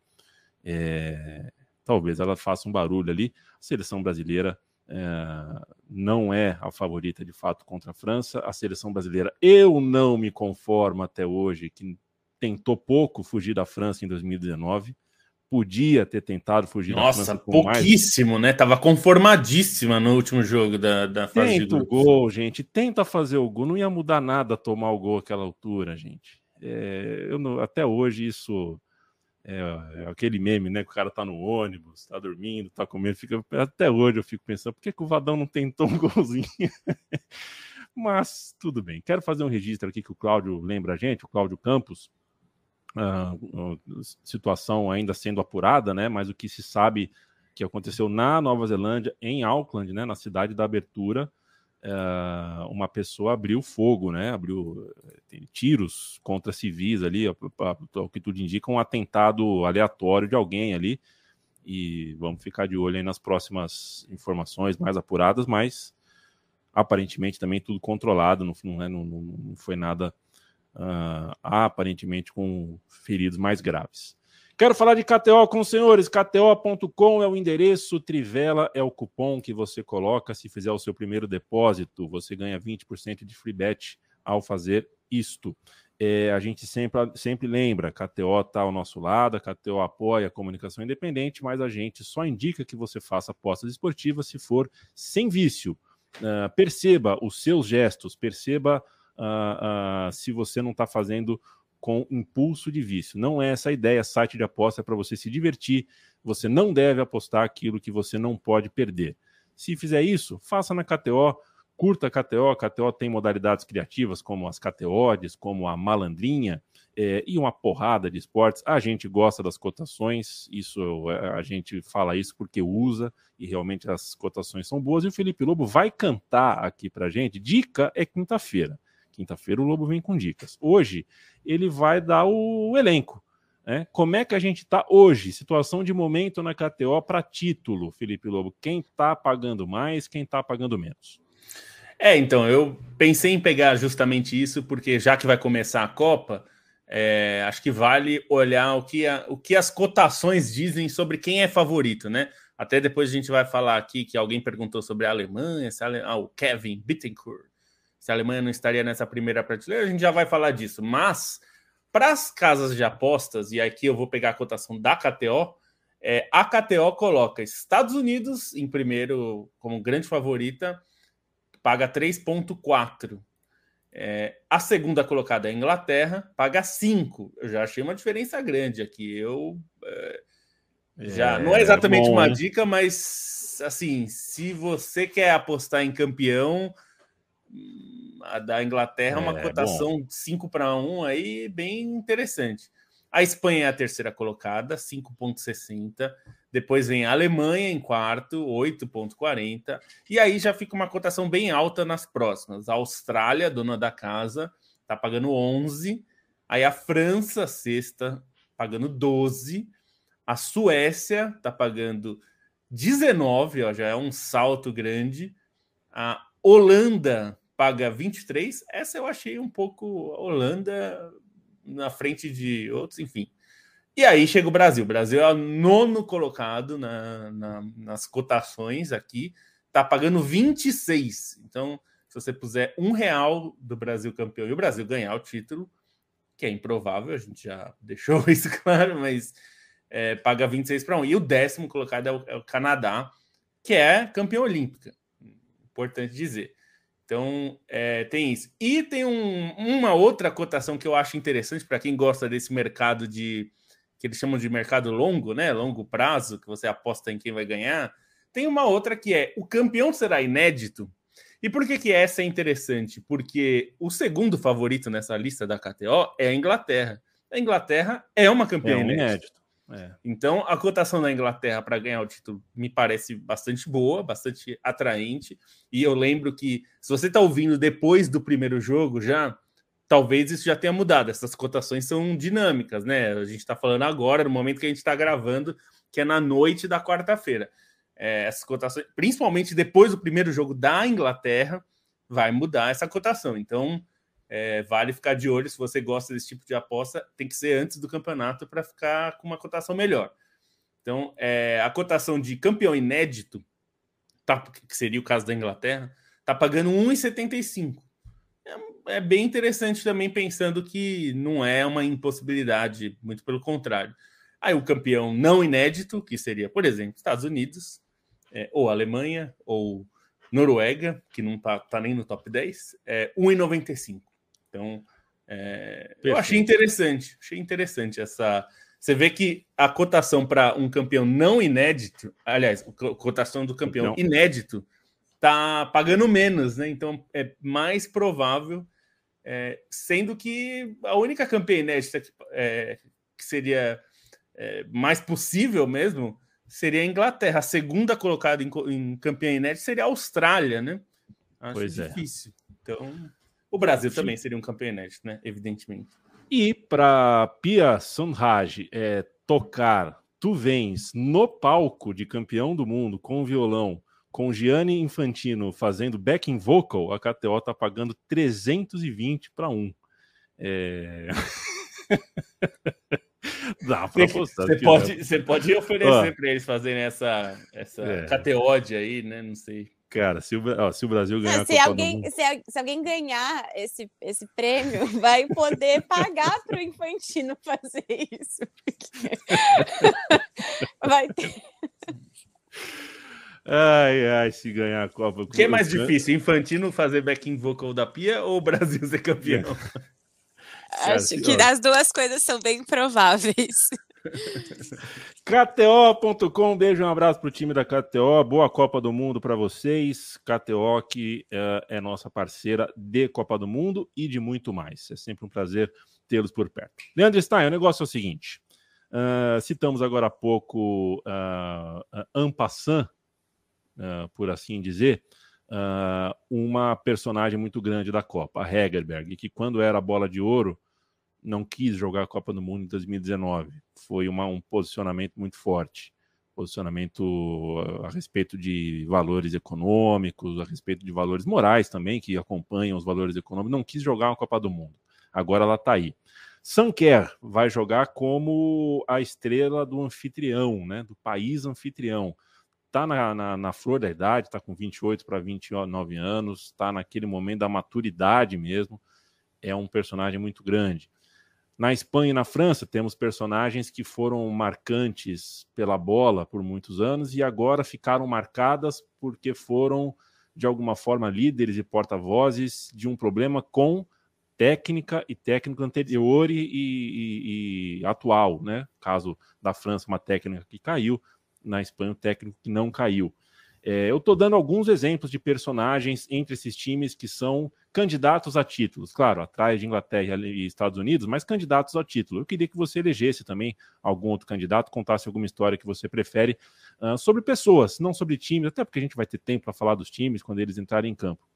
É, talvez ela faça um barulho ali. A seleção brasileira é, não é a favorita de fato contra a França. A seleção brasileira, eu não me conformo até hoje, que tentou pouco fugir da França em 2019. Podia ter tentado fugir Nossa, da França. Nossa, pouquíssimo, mais... né? Tava conformadíssima no último jogo da, da fase Tenta o gol, gente. Tenta fazer o gol. Não ia mudar nada tomar o gol àquela altura, gente. É, eu não, até hoje isso é, é, aquele meme, né? Que o cara tá no ônibus, tá dormindo, tá comendo. Fica, até hoje eu fico pensando, por que, que o Vadão não tentou um *laughs* golzinho? Mas tudo bem. Quero fazer um registro aqui que o Cláudio lembra a gente, o Cláudio Campos. Uh, situação ainda sendo apurada, né? Mas o que se sabe que aconteceu na Nova Zelândia, em Auckland, né? Na cidade da abertura, uh, uma pessoa abriu fogo, né? Abriu tiros contra civis ali, o que tudo indica, um atentado aleatório de alguém ali. E vamos ficar de olho aí nas próximas informações mais apuradas, mas aparentemente também tudo controlado, não, não, não, não foi nada uh, aparentemente com feridos mais graves. Quero falar de KTO com os senhores. KTO.com é o endereço, Trivela é o cupom que você coloca. Se fizer o seu primeiro depósito, você ganha 20% de free bet ao fazer isto. É, a gente sempre, sempre lembra, KTO está ao nosso lado, a KTO apoia a comunicação independente, mas a gente só indica que você faça apostas esportivas se for sem vício. Uh, perceba os seus gestos, perceba uh, uh, se você não está fazendo com impulso de vício. Não é essa a ideia. Site de aposta é para você se divertir. Você não deve apostar aquilo que você não pode perder. Se fizer isso, faça na KTO. Curta a KTO. A KTO tem modalidades criativas como as KTOs, como a malandrinha é, e uma porrada de esportes. A gente gosta das cotações. Isso é, a gente fala isso porque usa e realmente as cotações são boas. E o Felipe Lobo vai cantar aqui para gente. Dica é quinta-feira. Quinta-feira o Lobo vem com dicas. Hoje ele vai dar o elenco. Né? Como é que a gente está hoje? Situação de momento na KTO para título, Felipe Lobo. Quem está pagando mais, quem está pagando menos? É, então, eu pensei em pegar justamente isso, porque já que vai começar a Copa, é, acho que vale olhar o que, a, o que as cotações dizem sobre quem é favorito, né? Até depois a gente vai falar aqui que alguém perguntou sobre a Alemanha, se a Ale... ah, o Kevin Bittencourt, se a Alemanha não estaria nessa primeira prateleira, a gente já vai falar disso. Mas para as casas de apostas, e aqui eu vou pegar a cotação da KTO, é, a KTO coloca Estados Unidos em primeiro como grande favorita, paga 3,4. É, a segunda colocada é a Inglaterra, paga 5. Eu já achei uma diferença grande aqui. Eu é, já é, não é exatamente bom, uma hein? dica, mas assim, se você quer apostar em campeão, a da Inglaterra é uma cotação 5 para 1 aí bem interessante. A Espanha é a terceira colocada, 5,60. Depois vem a Alemanha em quarto, 8,40. E aí já fica uma cotação bem alta nas próximas. A Austrália, dona da casa, tá pagando 11. Aí a França, sexta, pagando 12. A Suécia tá pagando 19, ó, já é um salto grande. A Holanda paga 23. Essa eu achei um pouco Holanda na frente de outros, enfim. E aí chega o Brasil. O Brasil é o nono colocado na, na, nas cotações aqui, tá pagando 26. Então, se você puser um real do Brasil campeão e o Brasil ganhar o título, que é improvável, a gente já *laughs* deixou isso claro, mas é, paga 26 para um. E o décimo colocado é o, é o Canadá, que é campeão olímpica. Importante dizer. Então, é, tem isso. E tem um, uma outra cotação que eu acho interessante para quem gosta desse mercado de que eles chamam de mercado longo, né? Longo prazo, que você aposta em quem vai ganhar. Tem uma outra que é o campeão será inédito. E por que, que essa é interessante? Porque o segundo favorito nessa lista da KTO é a Inglaterra. A Inglaterra é uma campeã é um inédito. É. Então, a cotação da Inglaterra para ganhar o título me parece bastante boa, bastante atraente. E eu lembro que, se você está ouvindo depois do primeiro jogo já, talvez isso já tenha mudado. Essas cotações são dinâmicas, né? A gente está falando agora, no momento que a gente está gravando, que é na noite da quarta-feira. É, essas cotações, principalmente depois do primeiro jogo da Inglaterra, vai mudar essa cotação. Então, é, vale ficar de olho se você gosta desse tipo de aposta, tem que ser antes do campeonato para ficar com uma cotação melhor. Então, é, a cotação de campeão inédito, tá, que seria o caso da Inglaterra, tá pagando 1,75. É, é bem interessante também, pensando que não é uma impossibilidade, muito pelo contrário. Aí o campeão não inédito, que seria, por exemplo, Estados Unidos, é, ou Alemanha, ou Noruega, que não está tá nem no top 10, é 1,95. Então, é, eu achei interessante, achei interessante essa. Você vê que a cotação para um campeão não inédito, aliás, a cotação do campeão não. inédito tá pagando menos, né? Então é mais provável, é, sendo que a única campeã inédita que, é, que seria é, mais possível mesmo seria a Inglaterra. A segunda colocada em, em campeã inédita seria a Austrália, né? Acho pois é. difícil. É. Então o Brasil também seria um campeão inédito, né? Evidentemente. E para Pia Sunraj é, tocar Tu Vens no palco de campeão do mundo com violão, com Gianni Infantino fazendo backing vocal, a KTO tá pagando 320 para 1. É... *laughs* Dá pra apostar. Você pode, você pode oferecer para eles fazerem essa, essa é. Aí, né? Não sei. Cara, se o, ó, se o Brasil ganhar. se, alguém, se, se, alguém ganhar esse, esse prêmio, *laughs* vai poder pagar para o Infantino fazer isso. vai ter. Ai, ai, se ganhar a Copa. O que é mais difícil? Infantino fazer backing vocal da Pia ou o Brasil ser campeão? *laughs* Acho que as duas coisas são bem prováveis. *laughs* KTO.com, beijo, um abraço para o time da KTO, boa Copa do Mundo para vocês. KTO que é, é, nossa parceira de Copa do Mundo e de muito mais. É sempre um prazer tê-los por perto. Leandro Stein, o negócio é o seguinte: uh, citamos agora há pouco uh, uh, Ampassan, uh, por assim dizer, uma personagem muito grande da Copa, a Hegerberg, que quando era bola de ouro não quis jogar a Copa do Mundo em 2019. Foi uma, um posicionamento muito forte. Posicionamento a, respeito de valores econômicos, a respeito de valores morais também, que acompanham os valores econômicos. Não quis jogar uma Copa do Mundo. Agora ela está aí. Sanquer vai jogar como a estrela do anfitrião, né, do país anfitrião. Está na, na, na, flor da idade, está com 28 para 29 anos, está naquele momento da maturidade mesmo. É um personagem muito grande. Na Espanha e na França, temos personagens que foram marcantes pela bola por muitos anos e agora ficaram marcadas porque foram, de alguma forma, líderes e porta-vozes de um problema com técnica e técnico anterior e, e, e, atual, né? Caso da França, uma técnica que caiu, na Espanha, um técnico que não caiu. É, eu estou dando alguns exemplos de personagens entre esses times que são candidatos a títulos, claro, atrás de Inglaterra e Estados Unidos, mas candidatos a título. Eu queria que você elegesse também algum outro candidato, contasse alguma história que você prefere uh, sobre pessoas, não sobre times, até porque a gente vai ter tempo para falar dos times quando eles entrarem em campo.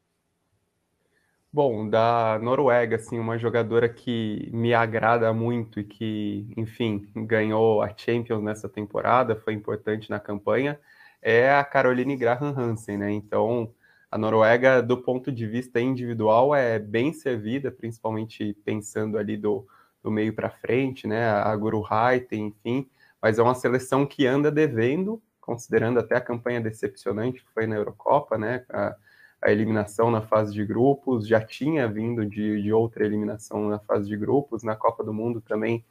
Bom, da Noruega, assim, uma jogadora que me agrada muito e que, enfim, ganhou a Champions nessa temporada, foi importante na campanha, é a Caroline Graham Hansen, né? Então, a Noruega, do ponto de vista individual, é bem servida, principalmente pensando ali do, do meio para frente, né? A Guru Haiten, enfim, mas é uma seleção que anda devendo, considerando até a campanha decepcionante que foi na Eurocopa, né? A, a eliminação na fase de grupos, já tinha vindo de, de outra eliminação na fase de grupos, na Copa do Mundo também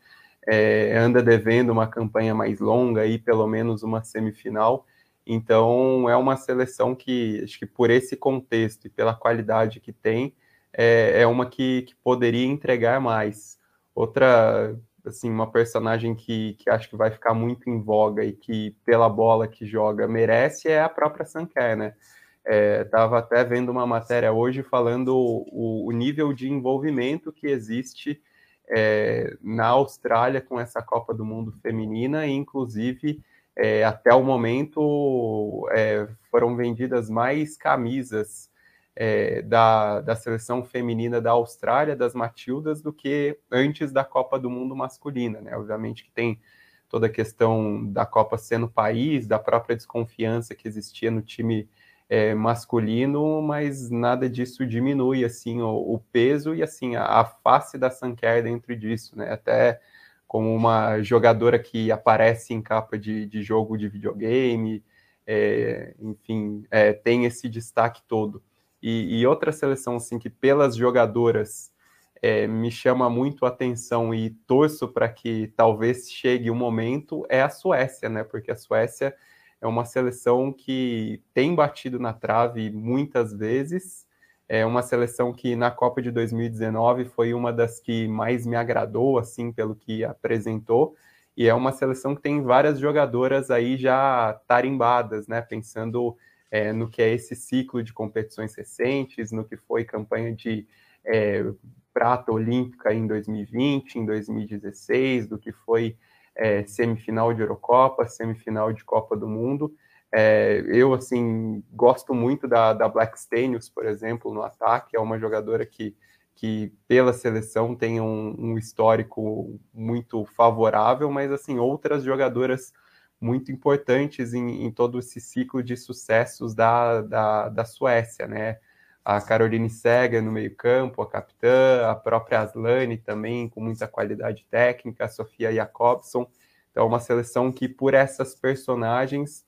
é, anda devendo uma campanha mais longa e pelo menos uma semifinal. Então é uma seleção que acho que por esse contexto e pela qualidade que tem, é, é uma que, que poderia entregar mais. Outra assim, uma personagem que, que acho que vai ficar muito em voga e que, pela bola que joga, merece é a própria Sanker, né? Estava é, até vendo uma matéria hoje falando o, o nível de envolvimento que existe é, na Austrália com essa Copa do Mundo feminina, e inclusive é, até o momento é, foram vendidas mais camisas é, da, da seleção feminina da Austrália, das Matildas, do que antes da Copa do Mundo masculina. Né? Obviamente que tem toda a questão da Copa sendo país, da própria desconfiança que existia no time é, masculino, mas nada disso diminui assim o, o peso e assim a, a, face da Sanker dentro disso, né? Até como uma jogadora que aparece em capa de, de jogo de videogame, é, enfim, é, tem esse destaque todo. E, e, outra seleção assim que pelas jogadoras é, me chama muito a atenção e torço para que talvez chegue o um momento é a Suécia, né? Porque a Suécia é uma seleção que tem batido na trave muitas vezes. É uma seleção que na Copa de 2019 foi uma das que mais me agradou, assim, pelo que apresentou. E é uma seleção que tem várias jogadoras aí já tarimbadas, né? Pensando é, no que é esse ciclo de competições recentes, no que foi campanha de é, prata olímpica em 2020, em 2016, do que foi é, semifinal de Eurocopa, semifinal de Copa do Mundo. É, eu, assim, gosto muito da, da Black Stenius, por exemplo, no ataque. É uma jogadora que, que pela seleção, tem um, um histórico muito favorável, mas, assim, outras jogadoras muito importantes em, em todo esse ciclo de sucessos da, da, da Suécia, né? a Caroline Seger no meio-campo, a capitã, a própria Aslane também, com muita qualidade técnica, a Sofia Jacobson. Então, é uma seleção que, por essas personagens,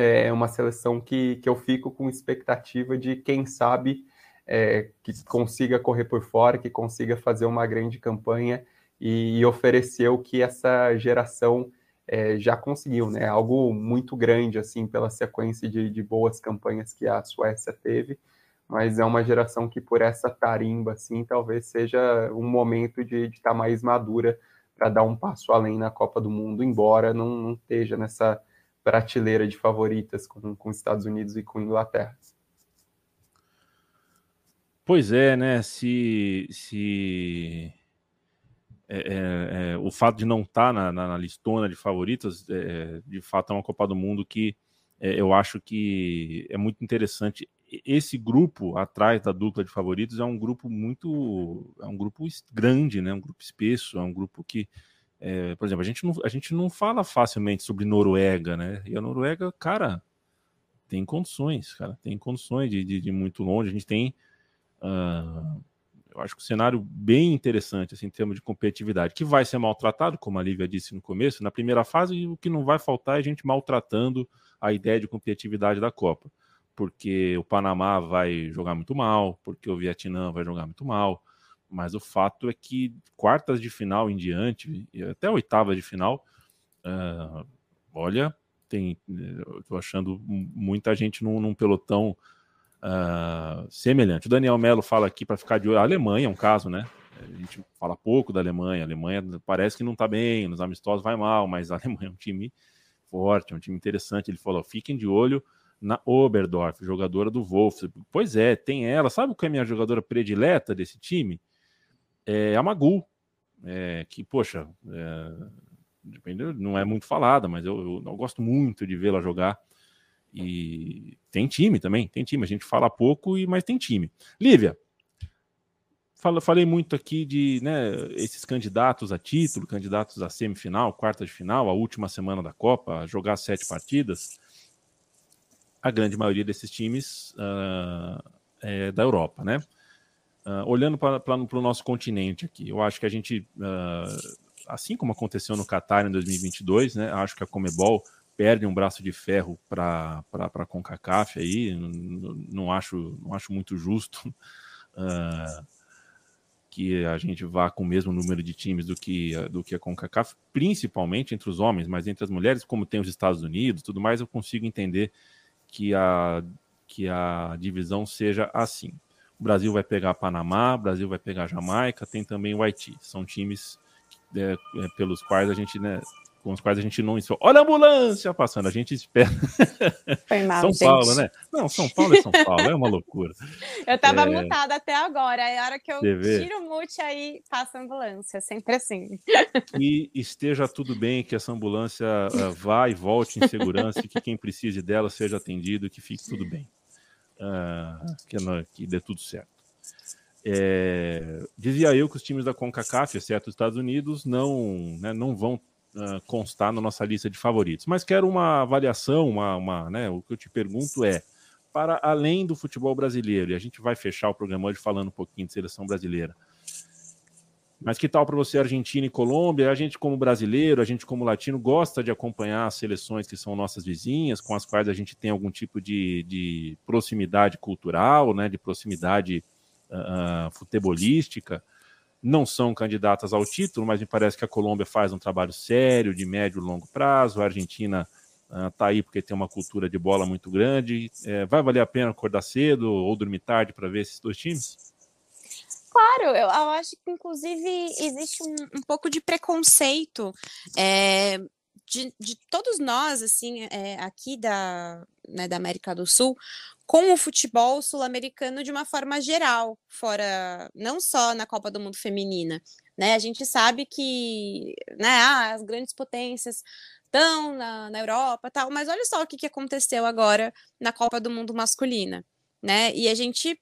é uma seleção que, que eu fico com expectativa de, quem sabe, é, que consiga correr por fora, que consiga fazer uma grande campanha e, e oferecer o que essa geração é, já conseguiu, né? Algo muito grande, assim, pela sequência de, de boas campanhas que a Suécia teve mas é uma geração que por essa tarimba, assim, talvez seja um momento de estar tá mais madura para dar um passo além na Copa do Mundo, embora não, não esteja nessa prateleira de favoritas com, com Estados Unidos e com Inglaterra. Pois é, né? Se, se é, é, é, o fato de não estar tá na, na, na, listona de favoritas, é, de fato é uma Copa do Mundo que é, eu acho que é muito interessante. Esse grupo atrás da dupla de favoritos é um grupo muito, é um grupo grande, né? Um grupo espesso, é um grupo que, é, por exemplo, a gente não, a gente não fala facilmente sobre Noruega, né? E a Noruega, cara, tem condições, cara, tem condições de, de, de muito longe. A gente tem uh, eu acho que o cenário bem interessante assim, em termos de competitividade, que vai ser maltratado, como a Lívia disse no começo, na primeira fase, o que não vai faltar é a gente maltratando a ideia de competitividade da Copa. Porque o Panamá vai jogar muito mal, porque o Vietnã vai jogar muito mal, mas o fato é que quartas de final em diante, até oitavas de final, uh, olha, tem, eu tô achando muita gente num, num pelotão uh, semelhante. O Daniel Melo fala aqui para ficar de olho. A Alemanha é um caso, né? A gente fala pouco da Alemanha. A Alemanha parece que não está bem, nos amistosos vai mal, mas a Alemanha é um time forte, é um time interessante. Ele falou: fiquem de olho na Oberdorf, jogadora do Wolfsburg. Pois é, tem ela. Sabe qual é a minha jogadora predileta desse time? É a Magu, é, que, poxa, é, não é muito falada, mas eu, eu, eu gosto muito de vê-la jogar. E tem time também, tem time. A gente fala pouco, mas tem time. Lívia, fala, falei muito aqui de né, esses candidatos a título, candidatos a semifinal, quarta de final, a última semana da Copa, jogar sete partidas. A grande maioria desses times uh, é da Europa, né? Uh, olhando para o no nosso continente aqui, eu acho que a gente, uh, assim como aconteceu no Qatar em 2022, né? Acho que a Comebol perde um braço de ferro para a CONCACAF aí, não, não, acho, não acho muito justo uh, *laughs* que a gente vá com o mesmo número de times do que, do que a CONCACAF, principalmente entre os homens, mas entre as mulheres, como tem os Estados Unidos tudo mais, eu consigo entender que a, que a divisão seja assim. O Brasil vai pegar Panamá, o Brasil vai pegar Jamaica, tem também o Haiti. São times é, é, pelos quais a gente né, com os quais a gente não. Olha a ambulância passando, a gente espera. Foi *laughs* mal, São gente. Paulo, né? Não, São Paulo é São Paulo, é uma loucura. Eu tava É. mutada até agora, aí a hora que eu vê? tiro o mute aí passa a ambulância, sempre assim. Que esteja tudo bem, que essa ambulância ah, vá e volte em segurança, e que quem precise dela seja atendido, que fique tudo bem. Ah, que, que dê tudo certo. É, dizia eu que os times da CONCACAF, exceto os Estados Unidos, não, né, não vão ah, constar na nossa lista de favoritos. Mas quero uma avaliação, uma, uma, né, o que eu te pergunto é, para além do futebol brasileiro, e a gente vai fechar o programa hoje falando um pouquinho de seleção brasileira, mas que tal para você Argentina e Colômbia? A gente como brasileiro, a gente como latino gosta de acompanhar as seleções que são nossas vizinhas, com as quais a gente tem algum tipo de, de proximidade cultural, né, de proximidade ah, futebolística. Não são candidatas ao título, mas me parece que a Colômbia faz um trabalho sério, de médio e longo prazo. A Argentina está aí porque tem uma cultura de bola muito grande. É, vai valer a pena acordar cedo ou dormir tarde para ver esses dois times? Claro, eu, eu acho que inclusive existe um, um pouco de preconceito é, de, de todos nós, assim, é, aqui da, né, da América do Sul, com o futebol sul-americano de uma forma geral, fora não só na Copa do Mundo Feminina. Né? A gente sabe que né, ah, as grandes potências estão na, na Europa tal, mas olha só o que, que aconteceu agora na Copa do Mundo masculina. Né? E a gente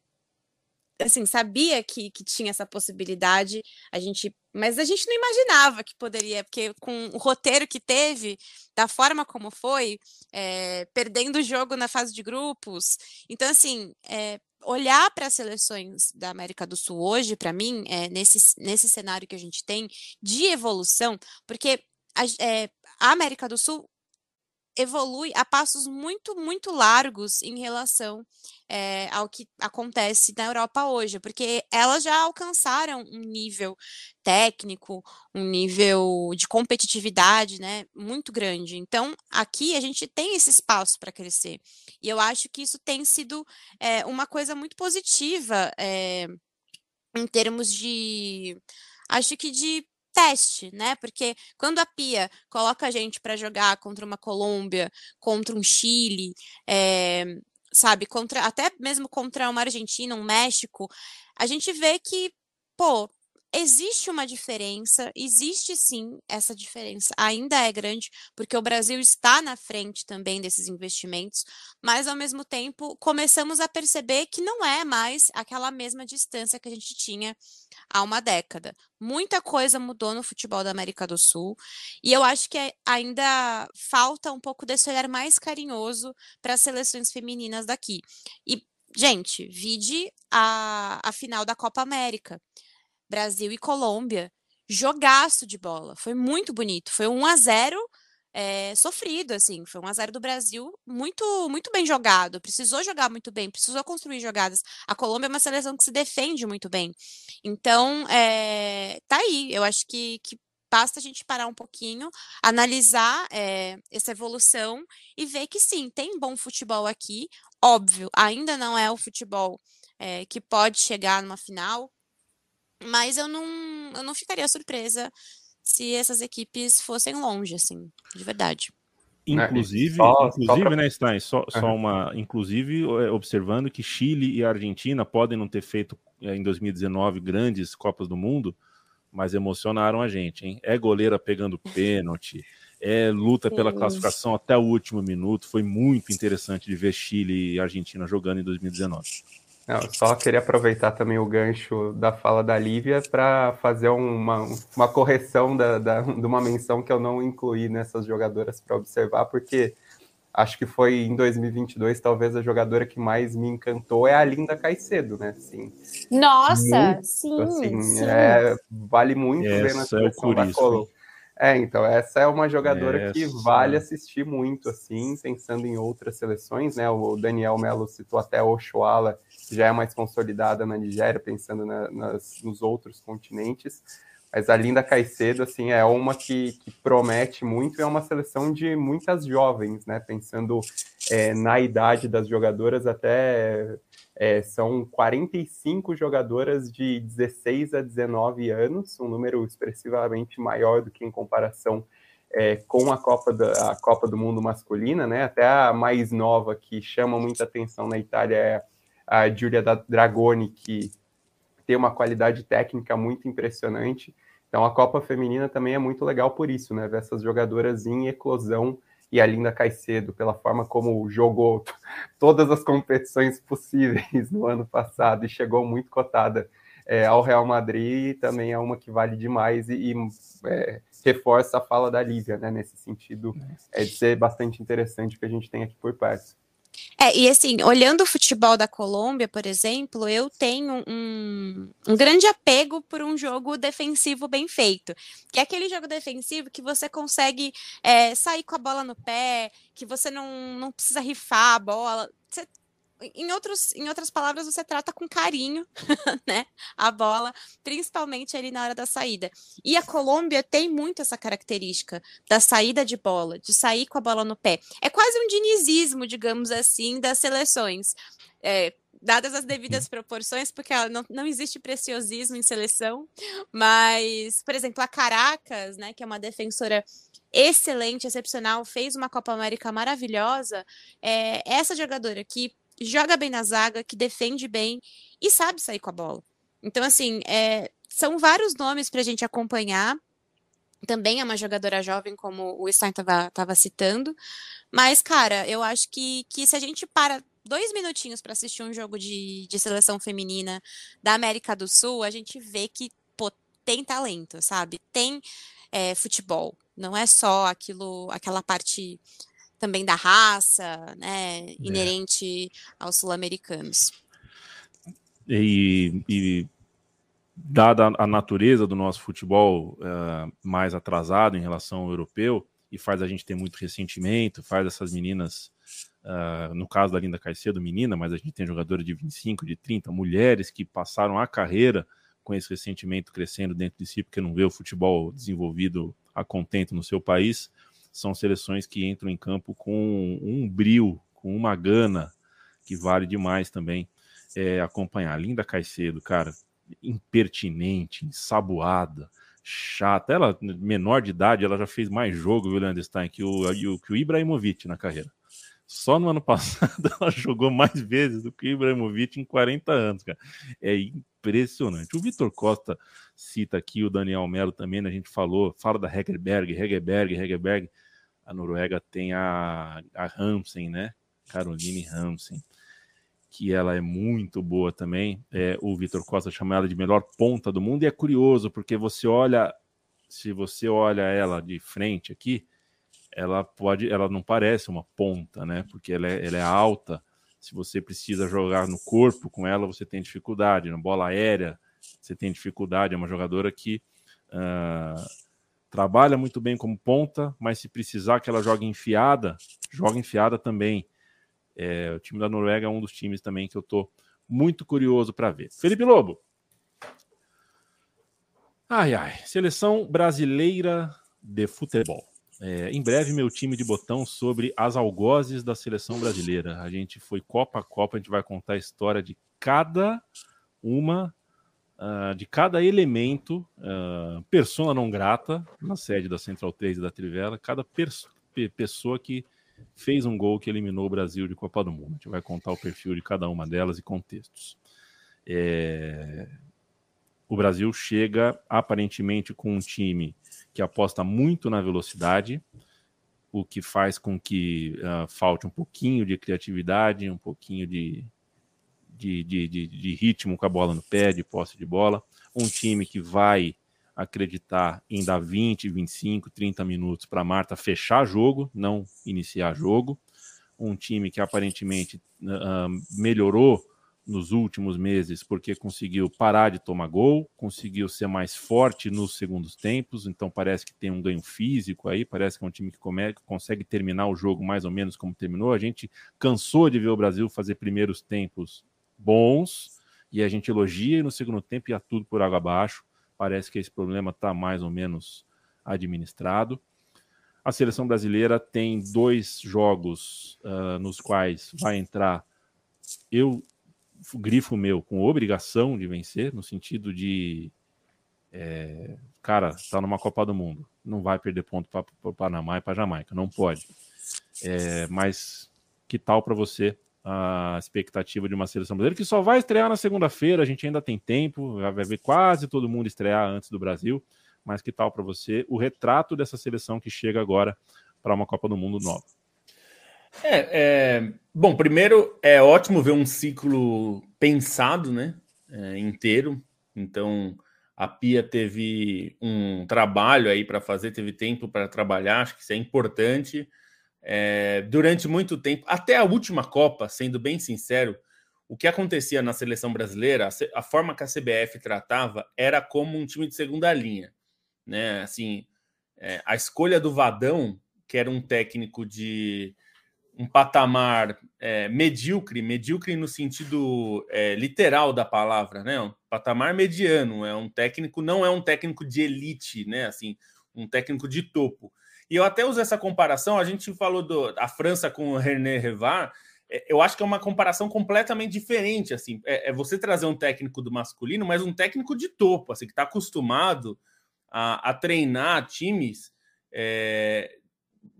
assim, sabia que, que tinha essa possibilidade, a gente, mas a gente não imaginava que poderia, porque com o roteiro que teve, da forma como foi, é, perdendo o jogo na fase de grupos. Então, assim, é, olhar para as seleções da América do Sul hoje, para mim, é, nesse, nesse cenário que a gente tem de evolução, porque a, é, a América do Sul evolui a passos muito, muito largos em relação é, ao que acontece na Europa hoje, porque elas já alcançaram um nível técnico, um nível de competitividade, né, muito grande. Então, aqui a gente tem esse espaço para crescer. E eu acho que isso tem sido é, uma coisa muito positiva é, em termos de, acho que de teste, né? Porque quando a Pia coloca a gente para jogar contra uma Colômbia, contra um Chile, é, sabe, contra até mesmo contra uma Argentina, um México, a gente vê que, pô, existe uma diferença, existe sim essa diferença, ainda é grande, porque o Brasil está na frente também desses investimentos, mas ao mesmo tempo começamos a perceber que não é mais aquela mesma distância que a gente tinha há uma década. Muita coisa mudou no futebol da América do Sul, e eu acho que ainda falta um pouco desse olhar mais carinhoso para as seleções femininas daqui. E Gente, vide a, a final da Copa América. Brasil e Colômbia. Jogaço de bola. Foi muito bonito. Foi 1 a 0 é, sofrido, assim. Foi 1 a 0 do Brasil, muito, muito bem jogado. Precisou jogar muito bem, precisou construir jogadas. A Colômbia é uma seleção que se defende muito bem. Então, é, tá aí. Eu acho que, que basta a gente parar um pouquinho, analisar é, essa evolução e ver que sim, tem bom futebol aqui. Óbvio, ainda não é o futebol é, que pode chegar numa final, mas eu não, eu não ficaria surpresa se essas equipes fossem longe, assim, de verdade. Inclusive, só, inclusive, só pra... né, Stein, só, uhum. só uma. Inclusive, é, observando que Chile e Argentina podem não ter feito é, em 2019 grandes Copas do Mundo, mas emocionaram a gente, hein? É goleira pegando pênalti, é luta pela classificação até o último minuto. Foi muito interessante de ver Chile e Argentina jogando em 2019. Não, só queria aproveitar também o gancho da fala da Lívia para fazer uma, uma correção da, da, de uma menção que eu não incluí nessas jogadoras para observar, porque acho que foi em 2022 talvez a jogadora que mais me encantou é a Linda Caicedo, né? Assim, Nossa, muito, sim, assim, sim. É, vale muito Essa ver na seleção é da Colômbia. É, então, essa é uma jogadora essa. que vale assistir muito, assim, pensando em outras seleções, né? O Daniel Melo citou até o Oxoala, que já é mais consolidada na Nigéria, pensando na, nas, nos outros continentes. Mas a Linda Caicedo, assim, é uma que, que promete muito e é uma seleção de muitas jovens, né? Pensando é, na idade das jogadoras, até é, são 45 jogadoras de 16 a 19 anos, um número expressivamente maior do que em comparação é, com a Copa, da, a Copa do Mundo masculina, né? Até a mais nova que chama muita atenção na Itália é a Giulia Dragoni, que tem uma qualidade técnica muito impressionante. Então a Copa Feminina também é muito legal por isso, né? Ver essas jogadoras em eclosão e a Linda Caicedo, pela forma como jogou todas as competições possíveis *laughs* no ano passado e chegou muito cotada é, ao Real Madrid, também é uma que vale demais e, e é, reforça a fala da Lívia, né, nesse sentido é de ser bastante interessante o que a gente tem aqui por perto. É, e assim, olhando o futebol da Colômbia, por exemplo, eu tenho um, um grande apego por um jogo defensivo bem feito. Que é aquele jogo defensivo que você consegue é, sair com a bola no pé, que você não, não precisa rifar a bola. Você em, outros, em outras palavras, você trata com carinho, *laughs* né, a bola, principalmente ali na hora da saída. E a Colômbia tem muito essa característica da saída de bola, de sair com a bola no pé. É quase um dinizismo, digamos assim, das seleções. É, dadas as devidas proporções, porque não, não existe preciosismo em seleção, mas, por exemplo, a Caracas, né, que é uma defensora excelente, excepcional, fez uma Copa América maravilhosa, é essa jogadora que joga bem na zaga, que defende bem e sabe sair com a bola. Então, assim, é, são vários nomes para a gente acompanhar. Também é uma jogadora jovem, como o Stein estava citando. Mas, cara, eu acho que, que se a gente para dois minutinhos para assistir um jogo de, de seleção feminina da América do Sul, a gente vê que pô, tem talento, sabe? Tem é, futebol. Não é só aquilo, aquela parte também da raça, né, é. inerente é. aos sul-americanos. E, e, dada a natureza do nosso futebol uh, mais atrasado em relação ao europeu, e faz a gente ter muito ressentimento, faz essas meninas, uh, no caso da Linda Caicedo, menina, mas a gente tem jogadoras de 25, de 30, mulheres que passaram a carreira com esse ressentimento crescendo dentro de si, porque não vê o futebol desenvolvido a contento no seu país são seleções que entram em campo com um brilho, com uma gana que vale demais também é, acompanhar. Linda Caicedo, cara, impertinente, ensaboada, chata. Ela, menor de idade, ela já fez mais jogo, viu, Leandro Stein, que o, que o Ibrahimovic na carreira. Só no ano *laughs* passado ela jogou mais vezes do que o Ibrahimovic em 40 anos, cara. É impressionante. O Vitor Costa cita aqui o Daniel Melo também, né? a gente falou, fala da Hegerberg, Hegerberg, Hegerberg. A Noruega tem a, a Hansen, né? Caroline Hansen, que ela é muito boa também. É, o Vitor Costa chama ela de melhor ponta do mundo, e é curioso, porque você olha, se você olha ela de frente aqui, ela pode, ela não parece uma ponta, né? Porque ela é, ela é alta. Se você precisa jogar no corpo com ela, você tem dificuldade. Na bola aérea, você tem dificuldade. É uma jogadora que uh, trabalha muito bem como ponta, mas se precisar que ela jogue enfiada, joga enfiada também. É, o time da Noruega é um dos times também que eu tô muito curioso para ver. Felipe Lobo. Ai, ai. Seleção brasileira de futebol. É, em breve, meu time de botão sobre as algozes da seleção brasileira. A gente foi Copa a Copa, a gente vai contar a história de cada uma, uh, de cada elemento, uh, persona não grata, na sede da Central 3 e da Trivela, cada pessoa que fez um gol que eliminou o Brasil de Copa do Mundo. A gente vai contar o perfil de cada uma delas e contextos. É... O Brasil chega aparentemente com um time que aposta muito na velocidade, o que faz com que uh, falte um pouquinho de criatividade, um pouquinho de, de, de, de, de ritmo com a bola no pé, de posse de bola. Um time que vai acreditar em dar 20, 25, 30 minutos para Marta fechar jogo, não iniciar jogo. Um time que aparentemente uh, melhorou nos últimos meses porque conseguiu parar de tomar gol, conseguiu ser mais forte nos segundos tempos, então parece que tem um ganho físico aí, parece que é um time que come, consegue terminar o jogo mais ou menos como terminou. A gente cansou de ver o Brasil fazer primeiros tempos bons e a gente elogia e no segundo tempo ia tudo por água abaixo. Parece que esse problema está mais ou menos administrado. A seleção brasileira tem dois jogos uh, nos quais vai entrar. Eu grifo meu com obrigação de vencer, no sentido de é, cara, está numa Copa do Mundo, não vai perder ponto para o Panamá e para Jamaica, não pode. É, mas que tal para você a expectativa de uma seleção brasileira que só vai estrear na segunda-feira? A gente ainda tem tempo, vai ver quase todo mundo estrear antes do Brasil. Mas que tal para você o retrato dessa seleção que chega agora para uma Copa do Mundo nova? É, é, bom, primeiro é ótimo ver um ciclo pensado, né, é, inteiro. Então a Pia teve um trabalho aí para fazer, teve tempo para trabalhar, acho que isso é importante. É, durante muito tempo, até a última Copa, sendo bem sincero, o que acontecia na seleção brasileira, a, forma que a CBF tratava era como um time de segunda linha, né? Assim, é, a escolha do Vadão, que era um técnico de um patamar é, medíocre, medíocre no sentido é, literal da palavra, né? Um patamar mediano, é um técnico, não é um técnico de elite, né? Assim, um técnico de topo. E eu até uso essa comparação, a gente falou do, da França com o René Revar, é, eu acho que é uma comparação completamente diferente, assim, é, é, você trazer um técnico do masculino, mas um técnico de topo, assim, que está acostumado a, a, treinar times é,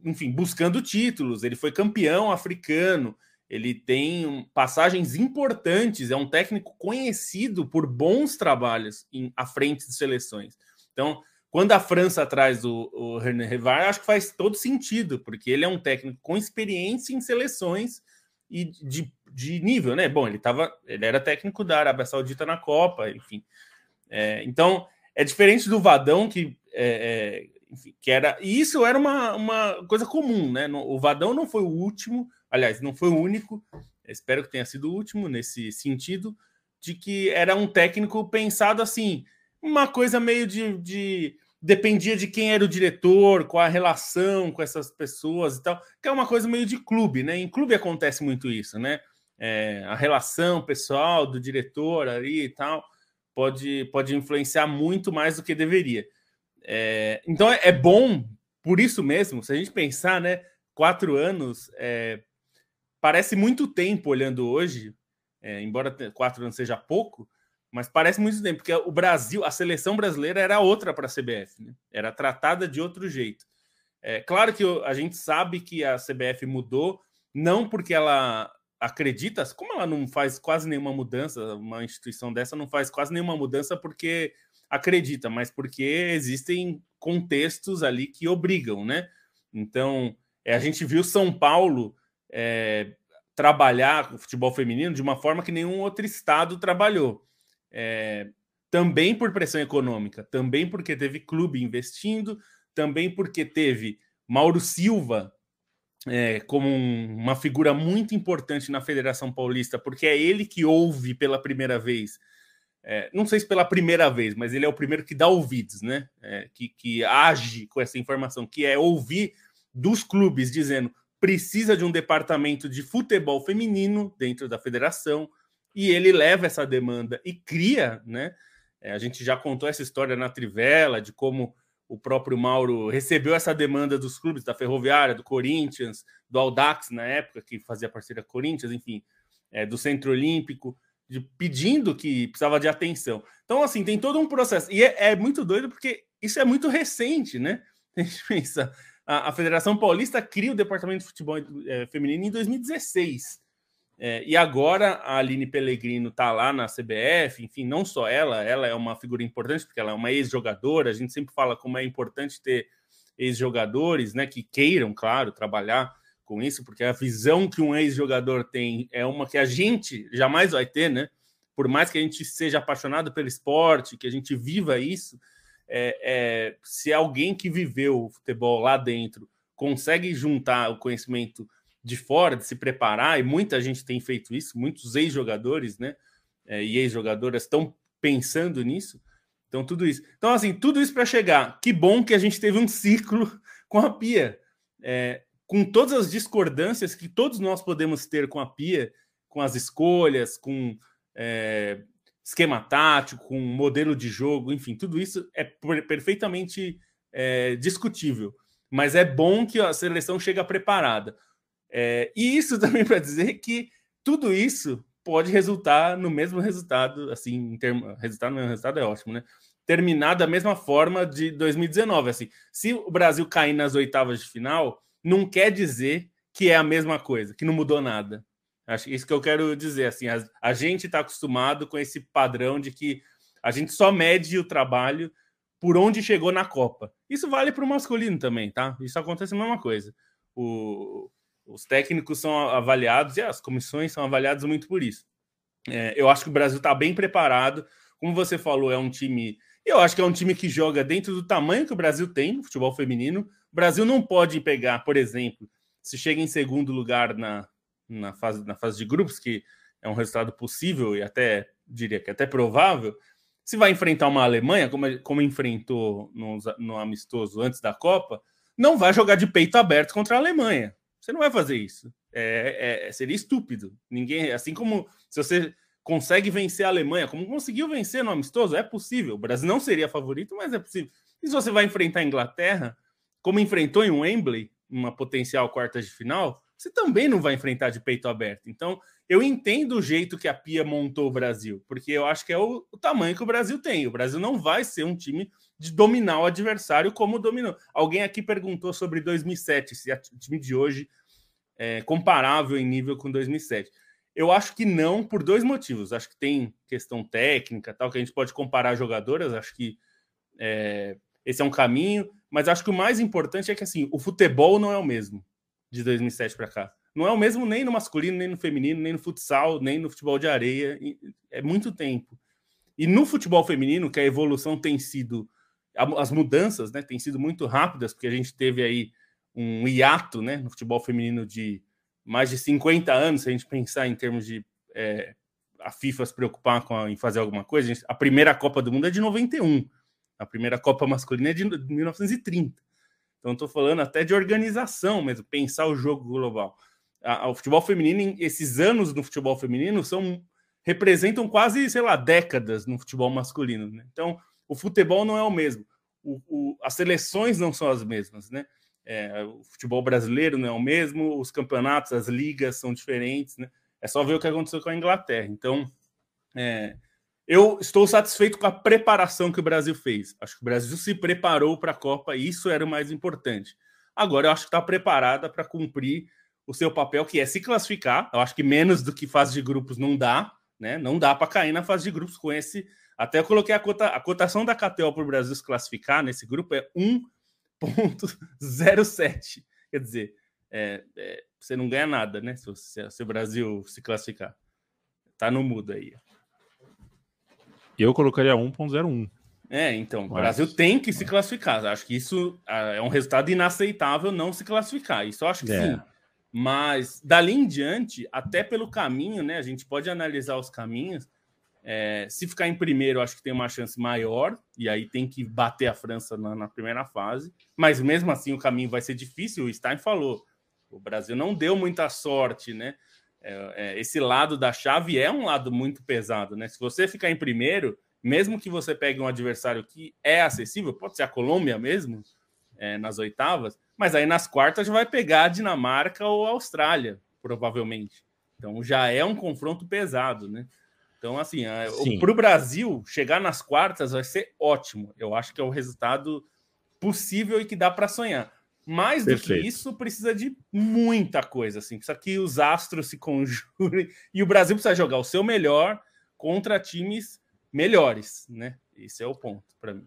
enfim, buscando títulos. Ele foi campeão africano, ele tem passagens importantes, é um técnico conhecido por bons trabalhos em, à frente de seleções. Então, quando a França traz o, o René Rivard, acho que faz todo sentido, porque ele é um técnico com experiência em seleções e de, de nível, né? Bom, ele tava, ele era técnico da Arábia Saudita na Copa, enfim. É, então, é diferente do Vadão, que é, é enfim, que era. E isso era uma, uma coisa comum, né? O Vadão não foi o último, aliás, não foi o único, espero que tenha sido o último nesse sentido, de que era um técnico pensado assim, uma coisa meio de, de dependia de quem era o diretor, qual a relação com essas pessoas e tal, que é uma coisa meio de clube, né? Em clube acontece muito isso, né? É, a relação pessoal do diretor ali e tal pode, pode influenciar muito mais do que deveria. É, então é, é bom, por isso mesmo, se a gente pensar, né? Quatro anos é, parece muito tempo olhando hoje, é, embora quatro anos seja pouco, mas parece muito tempo, porque o Brasil, a seleção brasileira era outra para a CBF, né? era tratada de outro jeito. É claro que a gente sabe que a CBF mudou não porque ela acredita, como ela não faz quase nenhuma mudança, uma instituição dessa não faz quase nenhuma mudança porque acredita, mas porque existem contextos ali que obrigam, né? Então, é, a gente viu São Paulo é, trabalhar o futebol feminino de uma forma que nenhum outro estado trabalhou. É, também por pressão econômica, também porque teve clube investindo, também porque teve Mauro Silva é, como um, uma figura muito importante na Federação Paulista, porque é ele que ouve pela primeira vez. É, não sei se pela primeira vez, mas ele é o primeiro que dá ouvidos, né? É, que, que age com essa informação, que é ouvir dos clubes dizendo precisa de um departamento de futebol feminino dentro da federação, e ele leva essa demanda e cria, né? É, a gente já contou essa história na Trivela de como o próprio Mauro recebeu essa demanda dos clubes, da Ferroviária, do Corinthians, do Audax na época, que fazia parceria com Corinthians, enfim, é, do Centro Olímpico, de, pedindo que precisava de atenção. Então, assim, tem todo um processo. E é, é muito doido porque isso é muito recente, né? *laughs* A gente pensa, a, a Federação Paulista cria o Departamento de Futebol é, Feminino em 2016. É, e agora a Aline Pellegrino está lá na CBF, enfim, não só ela, ela é uma figura importante, porque ela é uma ex-jogadora, a gente sempre fala como é importante ter ex-jogadores, né, que queiram, claro, trabalhar com isso, porque a visão que um ex-jogador tem é uma que a gente jamais vai ter, né? Por mais que a gente seja apaixonado pelo esporte, que a gente viva isso, é, é, se alguém que viveu o futebol lá dentro consegue juntar o conhecimento de fora, de se preparar, e muita gente tem feito isso, muitos ex-jogadores, né? É, e ex-jogadoras estão pensando nisso. Então, tudo isso. Então, assim, tudo isso para chegar. Que bom que a gente teve um ciclo *laughs* com a Pia. É, com todas as discordâncias que todos nós podemos ter com a Pia, com as escolhas, com é, esquema tático, com modelo de jogo, enfim, tudo isso é perfeitamente é, discutível. Mas é bom que a seleção chega preparada. É, e isso *laughs* também para dizer que tudo isso pode resultar no mesmo resultado, assim, em termo, resultado no mesmo resultado é ótimo, né? Terminar da mesma forma de 2019, assim. Se o Brasil cair nas oitavas de final, não quer dizer que é a mesma coisa, que não mudou nada. Acho isso que eu quero dizer, assim, a, a gente está acostumado com esse padrão de que a gente só mede o trabalho por onde chegou na Copa. Isso vale para o masculino também, tá? Isso acontece a mesma coisa. O, os técnicos são avaliados e as comissões são avaliadas muito por isso. É, eu acho que o Brasil está bem preparado. Como você falou, é um time. Eu acho que é um time que joga dentro do tamanho que o Brasil tem no futebol feminino. O Brasil não pode pegar, por exemplo, se chega em segundo lugar na, na, fase, na fase de grupos, que é um resultado possível e até diria que até provável. Se vai enfrentar uma Alemanha, como, como enfrentou no, no amistoso antes da Copa, não vai jogar de peito aberto contra a Alemanha você não vai fazer isso. É, é, seria estúpido. Ninguém, assim como se você consegue vencer a Alemanha, como conseguiu vencer no amistoso, é possível. O Brasil não seria favorito, mas é possível. E se você vai enfrentar a Inglaterra, como enfrentou em Wembley, uma potencial quarta de final, você também não vai enfrentar de peito aberto. Então, eu entendo o jeito que a Pia montou o Brasil, porque eu acho que é o, o, tamanho que o Brasil tem. O Brasil não vai ser um time de dominar o adversário como dominou. Alguém aqui perguntou sobre 2007, se o time de hoje é comparável em nível com 2007. Eu acho que não, por dois motivos. Acho que tem questão técnica, tal, que a gente pode comparar jogadoras. Acho que é, esse é um caminho, mas acho que o mais importante é que assim, o futebol não é o mesmo de 2007 para cá. Não é o mesmo nem no masculino, nem no feminino, nem no futsal, nem no futebol de areia. É muito tempo. E no futebol feminino, que a evolução tem sido, as mudanças, né, têm sido muito rápidas, porque a gente teve aí um hiato, né, no futebol feminino de mais de 50 anos, se a gente pensar em termos de é, a FIFA se preocupar com a, em fazer alguma coisa. A, gente, a primeira Copa do Mundo é de 91, a primeira Copa masculina é de 1930. Então, estou falando até de organização mesmo, pensar o jogo global. A, o futebol feminino, esses anos no futebol feminino são representam quase, sei lá, décadas no futebol masculino. Né? Então, o futebol não é o mesmo. O, o, as seleções não são as mesmas, né? É, o futebol brasileiro não é o mesmo, os campeonatos, as ligas são diferentes, né? É só ver o que aconteceu com a Inglaterra. Então, é, eu estou satisfeito com a preparação que o Brasil fez. Acho que o Brasil se preparou para a Copa e isso era o mais importante. Agora eu acho que está preparada para cumprir o seu papel, que é se classificar. Eu acho que menos do que fase de grupos não dá, né? Não dá para cair na fase de grupos com esse. Até eu coloquei a, cota, a cotação da KTO para o Brasil se classificar nesse grupo é 1,07. *laughs* Quer dizer, é, é, você não ganha nada, né? Se, você, se o Brasil se classificar. Tá no mudo aí. Eu colocaria 1,01. É, então, Mas... o Brasil tem que se classificar. Acho que isso ah, é um resultado inaceitável não se classificar. Isso eu acho que é. sim. Mas dali em diante, até pelo caminho, né? A gente pode analisar os caminhos. É, se ficar em primeiro, acho que tem uma chance maior, e aí tem que bater a França na, na primeira fase. Mas mesmo assim, o caminho vai ser difícil. O Stein falou: o Brasil não deu muita sorte, né? É, é, esse lado da chave é um lado muito pesado, né? Se você ficar em primeiro, mesmo que você pegue um adversário que é acessível, pode ser a Colômbia mesmo, é, nas oitavas, mas aí nas quartas vai pegar a Dinamarca ou a Austrália, provavelmente. Então já é um confronto pesado, né? Então, assim, para o Brasil, chegar nas quartas vai ser ótimo. Eu acho que é o resultado possível e que dá para sonhar. Mais Perfeito. do que isso, precisa de muita coisa, assim. Precisa que os astros se conjurem *laughs* e o Brasil precisa jogar o seu melhor contra times melhores, né? Esse é o ponto para mim.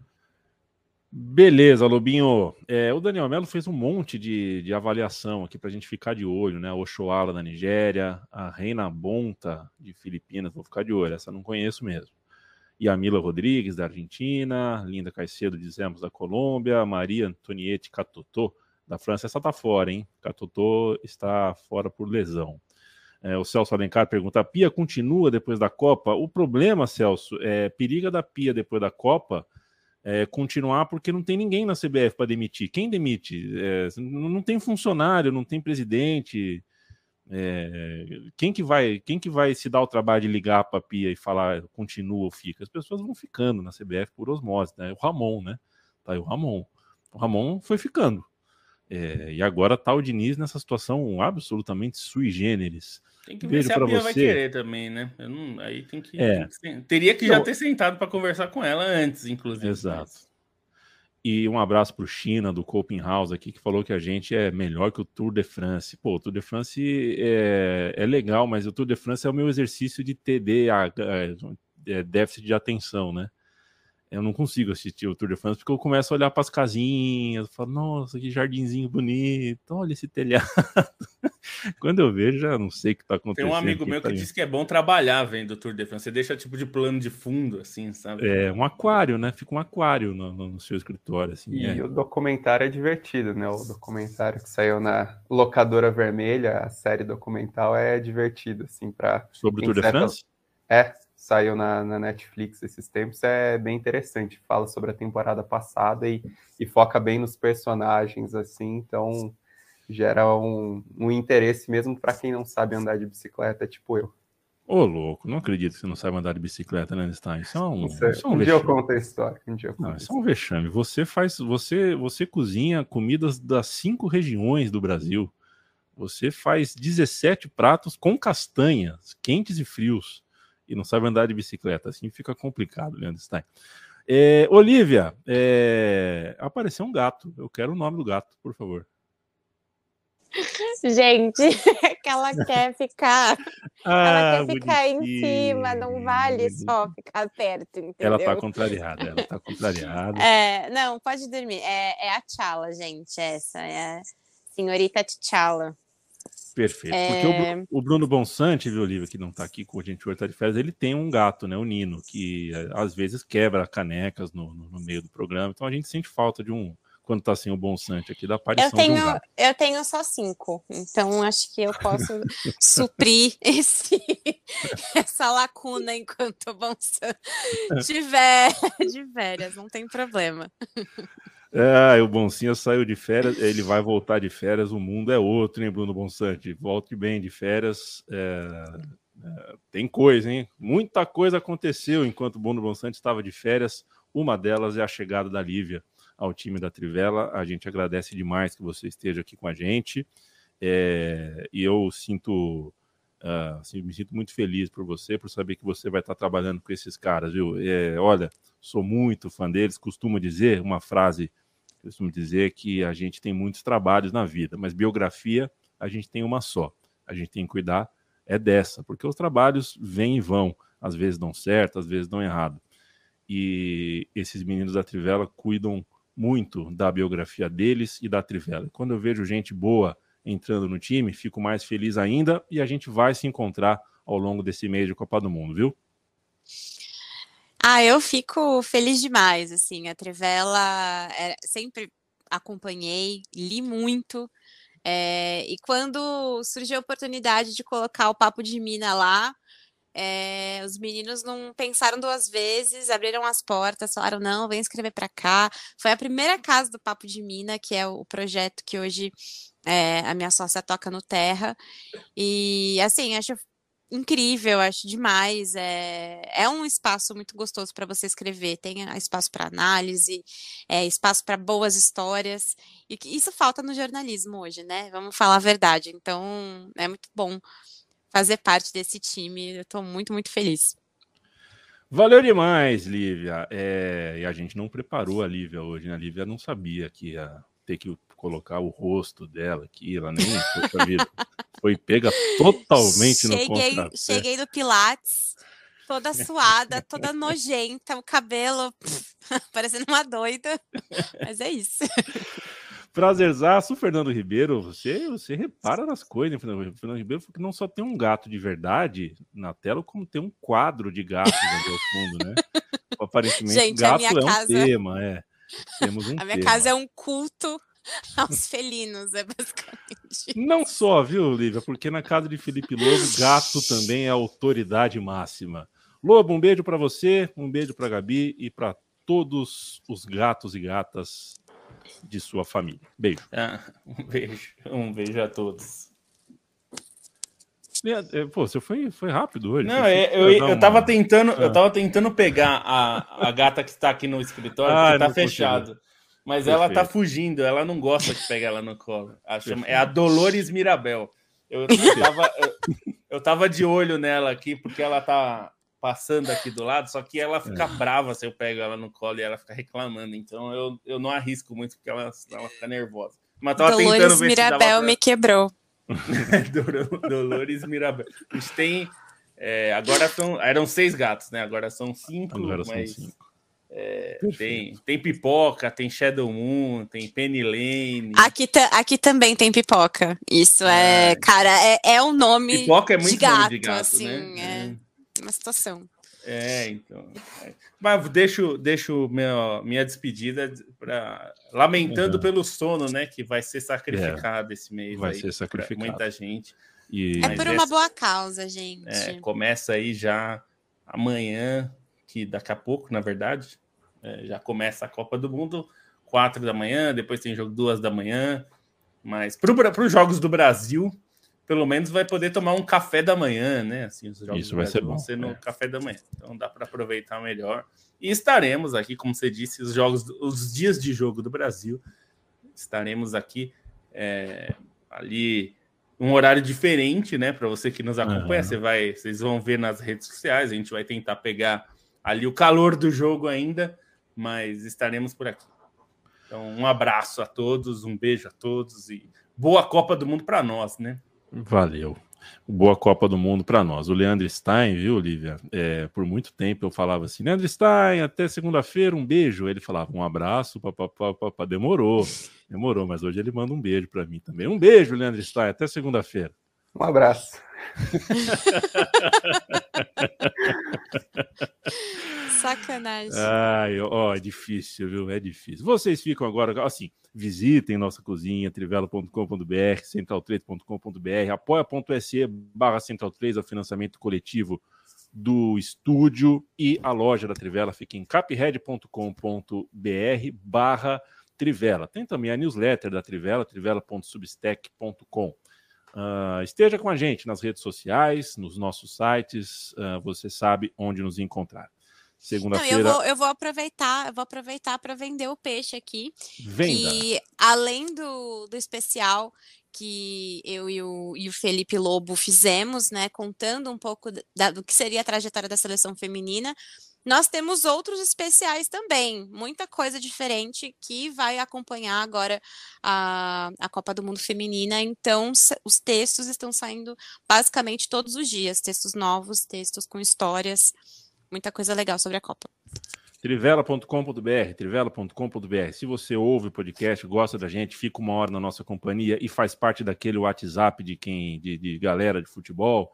Beleza, Lobinho. É, o Daniel Melo fez um monte de, de avaliação aqui para a gente ficar de olho, né? O da Nigéria, a Reina Bonta de Filipinas, vou ficar de olho, essa não conheço mesmo. E a Mila Rodrigues da Argentina, Linda Caicedo, dizemos, da Colômbia, Maria Antoniette Catotô da França. Essa tá fora, hein? Catotô está fora por lesão. É, o Celso Alencar pergunta: a Pia continua depois da Copa? O problema, Celso, é periga da Pia depois da Copa é, continuar porque não tem ninguém na CBF para demitir. Quem demite? É, não tem funcionário, não tem presidente. É, quem que vai quem que vai se dar o trabalho de ligar para a Pia e falar continua ou fica? As pessoas vão ficando na CBF por osmose, né? O Ramon, né? Tá aí o Ramon. O Ramon foi ficando. É, e agora tá o Diniz nessa situação absolutamente sui generis. Tem que ver se a Pia você. vai querer também, né? Não, aí tem que, é. tem que, Teria que já ter sentado para conversar com ela antes, inclusive. Exato. Mas... E um abraço para o China, do House aqui, que falou que a gente é melhor que o Tour de France. Pô, o Tour de France é, é legal, mas o Tour de France é o meu exercício de TD, é, déficit de atenção, né? Eu não consigo assistir o Tour de France porque eu começo a olhar para as casinhas, falo, nossa, que jardinzinho bonito, olha esse telhado. *laughs* Quando eu vejo, já não sei o que está acontecendo. Tem um amigo meu que disse que é bom trabalhar vendo o Tour de France. Você deixa tipo de plano de fundo, assim, sabe? É, um aquário, né? Fica um aquário no, no seu escritório. Assim, e é. o documentário é divertido, né? O documentário que saiu na Locadora Vermelha, a série documental é divertido, assim, para. Sobre o Tour de France? É, saiu na, na, Netflix esses tempos, é bem interessante. Fala sobre a temporada passada e, e foca bem nos personagens, assim, então gera um, um interesse mesmo para quem não sabe andar de bicicleta, tipo eu. Ô, louco, não acredito que você não sabe andar de bicicleta, né, Stein? Isso é um, isso é um, um dia eu conto a história. Um dia eu conto não, isso é um vexame. Você faz, você, você cozinha comidas das cinco regiões do Brasil. Você faz 17 pratos com castanhas, quentes e frios e não sabe andar de bicicleta. Assim fica complicado, Leandro Stein. É, Olivia, é, apareceu um gato. Eu quero o nome do gato, por favor. Gente, é *laughs* que ela quer ficar. *laughs* Ah, ela quer ficar em cima, não vale só ficar perto, entendeu? Ela tá contrariada, ela tá contrariada. É, não, pode dormir. É, é a Tchala, gente, essa. É a senhorita T'Challa. Perfeito. É... Porque o, o, Bruno Bonsante, viu, Olivia, que não está aqui com a gente hoje, tá de férias, ele tem um gato, né, o Nino, que eh, às vezes quebra canecas no, no, no, meio do programa. Então a gente sente falta de um, quando tá sem o Bonsante aqui, da aparição eu tenho, de um gato. Eu tenho só cinco, então acho que eu posso *laughs* suprir esse, essa lacuna enquanto o Bonsante tiver de férias, não tem problema. É, o Boncinha saiu de férias, ele vai voltar de férias, o mundo é outro, hein, Bruno Bonsante? Volte bem de férias. É, é, tem coisa, hein? Muita coisa aconteceu enquanto o Bruno Bonsante estava de férias. Uma delas é a chegada da Lívia ao time da Trivela. A gente agradece demais que você esteja aqui com a gente. É, e eu sinto. Uh, me sinto muito feliz por você, por saber que você vai estar trabalhando com esses caras, viu? É, olha, sou muito fã deles. Costumo dizer uma frase costumo dizer que a gente tem muitos trabalhos na vida, mas biografia a gente tem uma só. A gente tem que cuidar é dessa, porque os trabalhos vêm e vão, às vezes dão certo, às vezes dão errado. E esses meninos da Trivela cuidam muito da biografia deles e da Trivela. Quando eu vejo gente boa entrando no time, fico mais feliz ainda e a gente vai se encontrar ao longo desse mês de Copa do Mundo, viu? Ah, eu fico feliz demais, assim, a Trivela é, sempre acompanhei, li muito, é, e quando surgiu a oportunidade de colocar o Papo de Mina lá, é, os meninos não pensaram duas vezes, abriram as portas, falaram: não, vem escrever para cá. Foi a primeira casa do Papo de Mina, que é o projeto que hoje é, a minha sócia toca no Terra. E assim, acho incrível, acho demais. É, é um espaço muito gostoso para você escrever. Tem espaço para análise, é, espaço para boas histórias. E isso falta no jornalismo hoje, né? Vamos falar a verdade. Então, é muito bom fazer parte desse time. Eu estou muito, muito feliz. Valeu demais, Lívia. É, e a gente não preparou a Lívia hoje, né? A Lívia não sabia que ia ter que colocar o rosto dela aqui, ela nem vida, foi pega totalmente cheguei, no contrapé. Cheguei do Pilates, toda suada, toda nojenta, o cabelo pff, *laughs* parecendo uma doida, mas é isso. Prazerzaço, Fernando Ribeiro. Você, você repara nas coisas, né, Fernando, Fernando Ribeiro, porque não só tem um gato de verdade na tela, como tem um quadro de gatos ao fundo, né? Aparentemente, Gente, gato é um casa... tema, é. Temos um a minha tema. casa é um culto *laughs* aos felinos, é basicamente. Não só, viu, Lívia? Porque na casa de Felipe Lobo, gato também é autoridade máxima. Lobo, um beijo para você, um beijo para Gabi e para todos os gatos e gatas de sua família. Beijo. Ah, um beijo. Um beijo a todos. É, pô, você foi, foi rápido hoje. Não, é, eu, eu, eu tava tentando, ah. eu tava tentando pegar a, a gata que está aqui no escritório, ah, que tá fechado. Consigo. Mas Perfeito. ela tá fugindo, ela não gosta de pegar ela no colo. Chama, é a Dolores Mirabel. Eu, eu, tava, eu, eu, tava de olho nela aqui, porque ela tá passando aqui do lado, só que ela fica é. brava se eu pego ela no colo e ela fica reclamando. Então eu, eu não arrisco muito, porque ela, ela fica nervosa. Mas tava Dolores tentando ver Mirabel pra... me quebrou. *laughs* Dolores Mirabel. A gente tem. É, agora são, eram seis gatos, né? Agora são cinco, agora mas. São cinco. É, tem, tem pipoca, tem Shadow Moon, tem Penny Lane. Aqui, aqui também tem pipoca. Isso é, é cara, é, é um nome pipoca é muito de gato, de gato assim, né? é uma situação. É, então. Mas deixo, deixo meu, minha despedida pra, lamentando uhum. pelo sono, né? Que vai ser sacrificado é, esse mês. Vai ser sacrificado. Muita gente. E... É por uma essa, boa causa, gente. É, começa aí já amanhã, que daqui a pouco, na verdade, é, já começa a Copa do Mundo, quatro da manhã, depois tem jogo duas da manhã. Mas para os jogos do Brasil, pelo menos vai poder tomar um café da manhã, né? Assim, os jogos Isso vai ser bom. vão ser no é. café da manhã. Então dá para aproveitar melhor. E estaremos aqui, como você disse, os jogos, os dias de jogo do Brasil. Estaremos aqui é, ali um horário diferente, né? Para você que nos acompanha, uhum. você vai, vocês vão ver nas redes sociais. A gente vai tentar pegar ali o calor do jogo ainda, mas estaremos por aqui. Então, um abraço a todos, um beijo a todos e boa Copa do Mundo para nós, né? Valeu. Boa Copa do Mundo para nós. O Leandro Stein, viu, Olivia? É, por muito tempo eu falava assim: Leandro Stein, até segunda-feira, um beijo. Ele falava um abraço, papapá, demorou, demorou, mas hoje ele manda um beijo para mim também. Um beijo, Leandro Stein, até segunda-feira. Um abraço. *laughs* Sacanagem. Ai, ó, é difícil, viu? É difícil. Vocês ficam agora, assim, visitem nossa cozinha, trivela.com.br, central3.com.br, apoia.se barra central3, é o financiamento coletivo do estúdio e a loja da Trivela fica em capred.com.br barra Trivela. Tem também a newsletter da Trivela, trivela.substack.com. Uh, esteja com a gente nas redes sociais, nos nossos sites, uh, você sabe onde nos encontrar. Segunda-feira. Eu vou, eu vou aproveitar, eu vou aproveitar para vender o peixe aqui. Venda. Que além do, do especial que eu e o, e o Felipe Lobo fizemos, né, contando um pouco da, do que seria a trajetória da seleção feminina, nós temos outros especiais também, muita coisa diferente que vai acompanhar agora a, a Copa do Mundo Feminina. Então, os textos estão saindo basicamente todos os dias textos novos, textos com histórias, muita coisa legal sobre a Copa. Trivela.com.br, trivela.com.br. Se você ouve o podcast, gosta da gente, fica uma hora na nossa companhia e faz parte daquele WhatsApp de quem, de, de galera de futebol,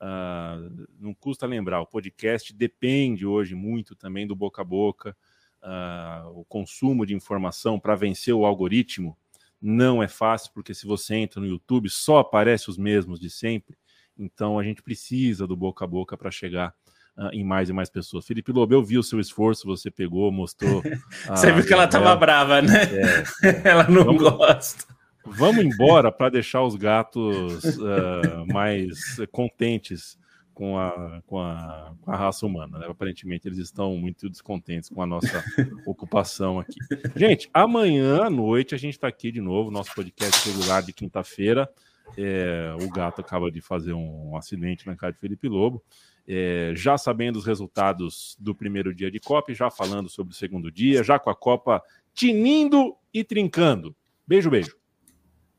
uh, não custa lembrar, o podcast depende hoje muito também do boca a boca, uh, o consumo de informação para vencer o algoritmo não é fácil, porque se você entra no YouTube, só aparece os mesmos de sempre. Então a gente precisa do boca a boca para chegar uh, em mais e mais pessoas. Felipe Lobo, eu vi o seu esforço, você pegou, mostrou. *laughs* você viu que ela estava brava, né? É, *laughs* ela não vamos, gosta. Vamos embora para deixar os gatos uh, mais contentes com a, com a, com a raça humana. Né? Aparentemente, eles estão muito descontentes com a nossa ocupação aqui. Gente, amanhã à noite a gente está aqui de novo, nosso podcast regular de quinta-feira. É, o gato acaba de fazer um acidente na casa de Felipe Lobo é, já sabendo os resultados do primeiro dia de Copa, já falando sobre o segundo dia, já com a Copa tinindo e trincando. Beijo, beijo.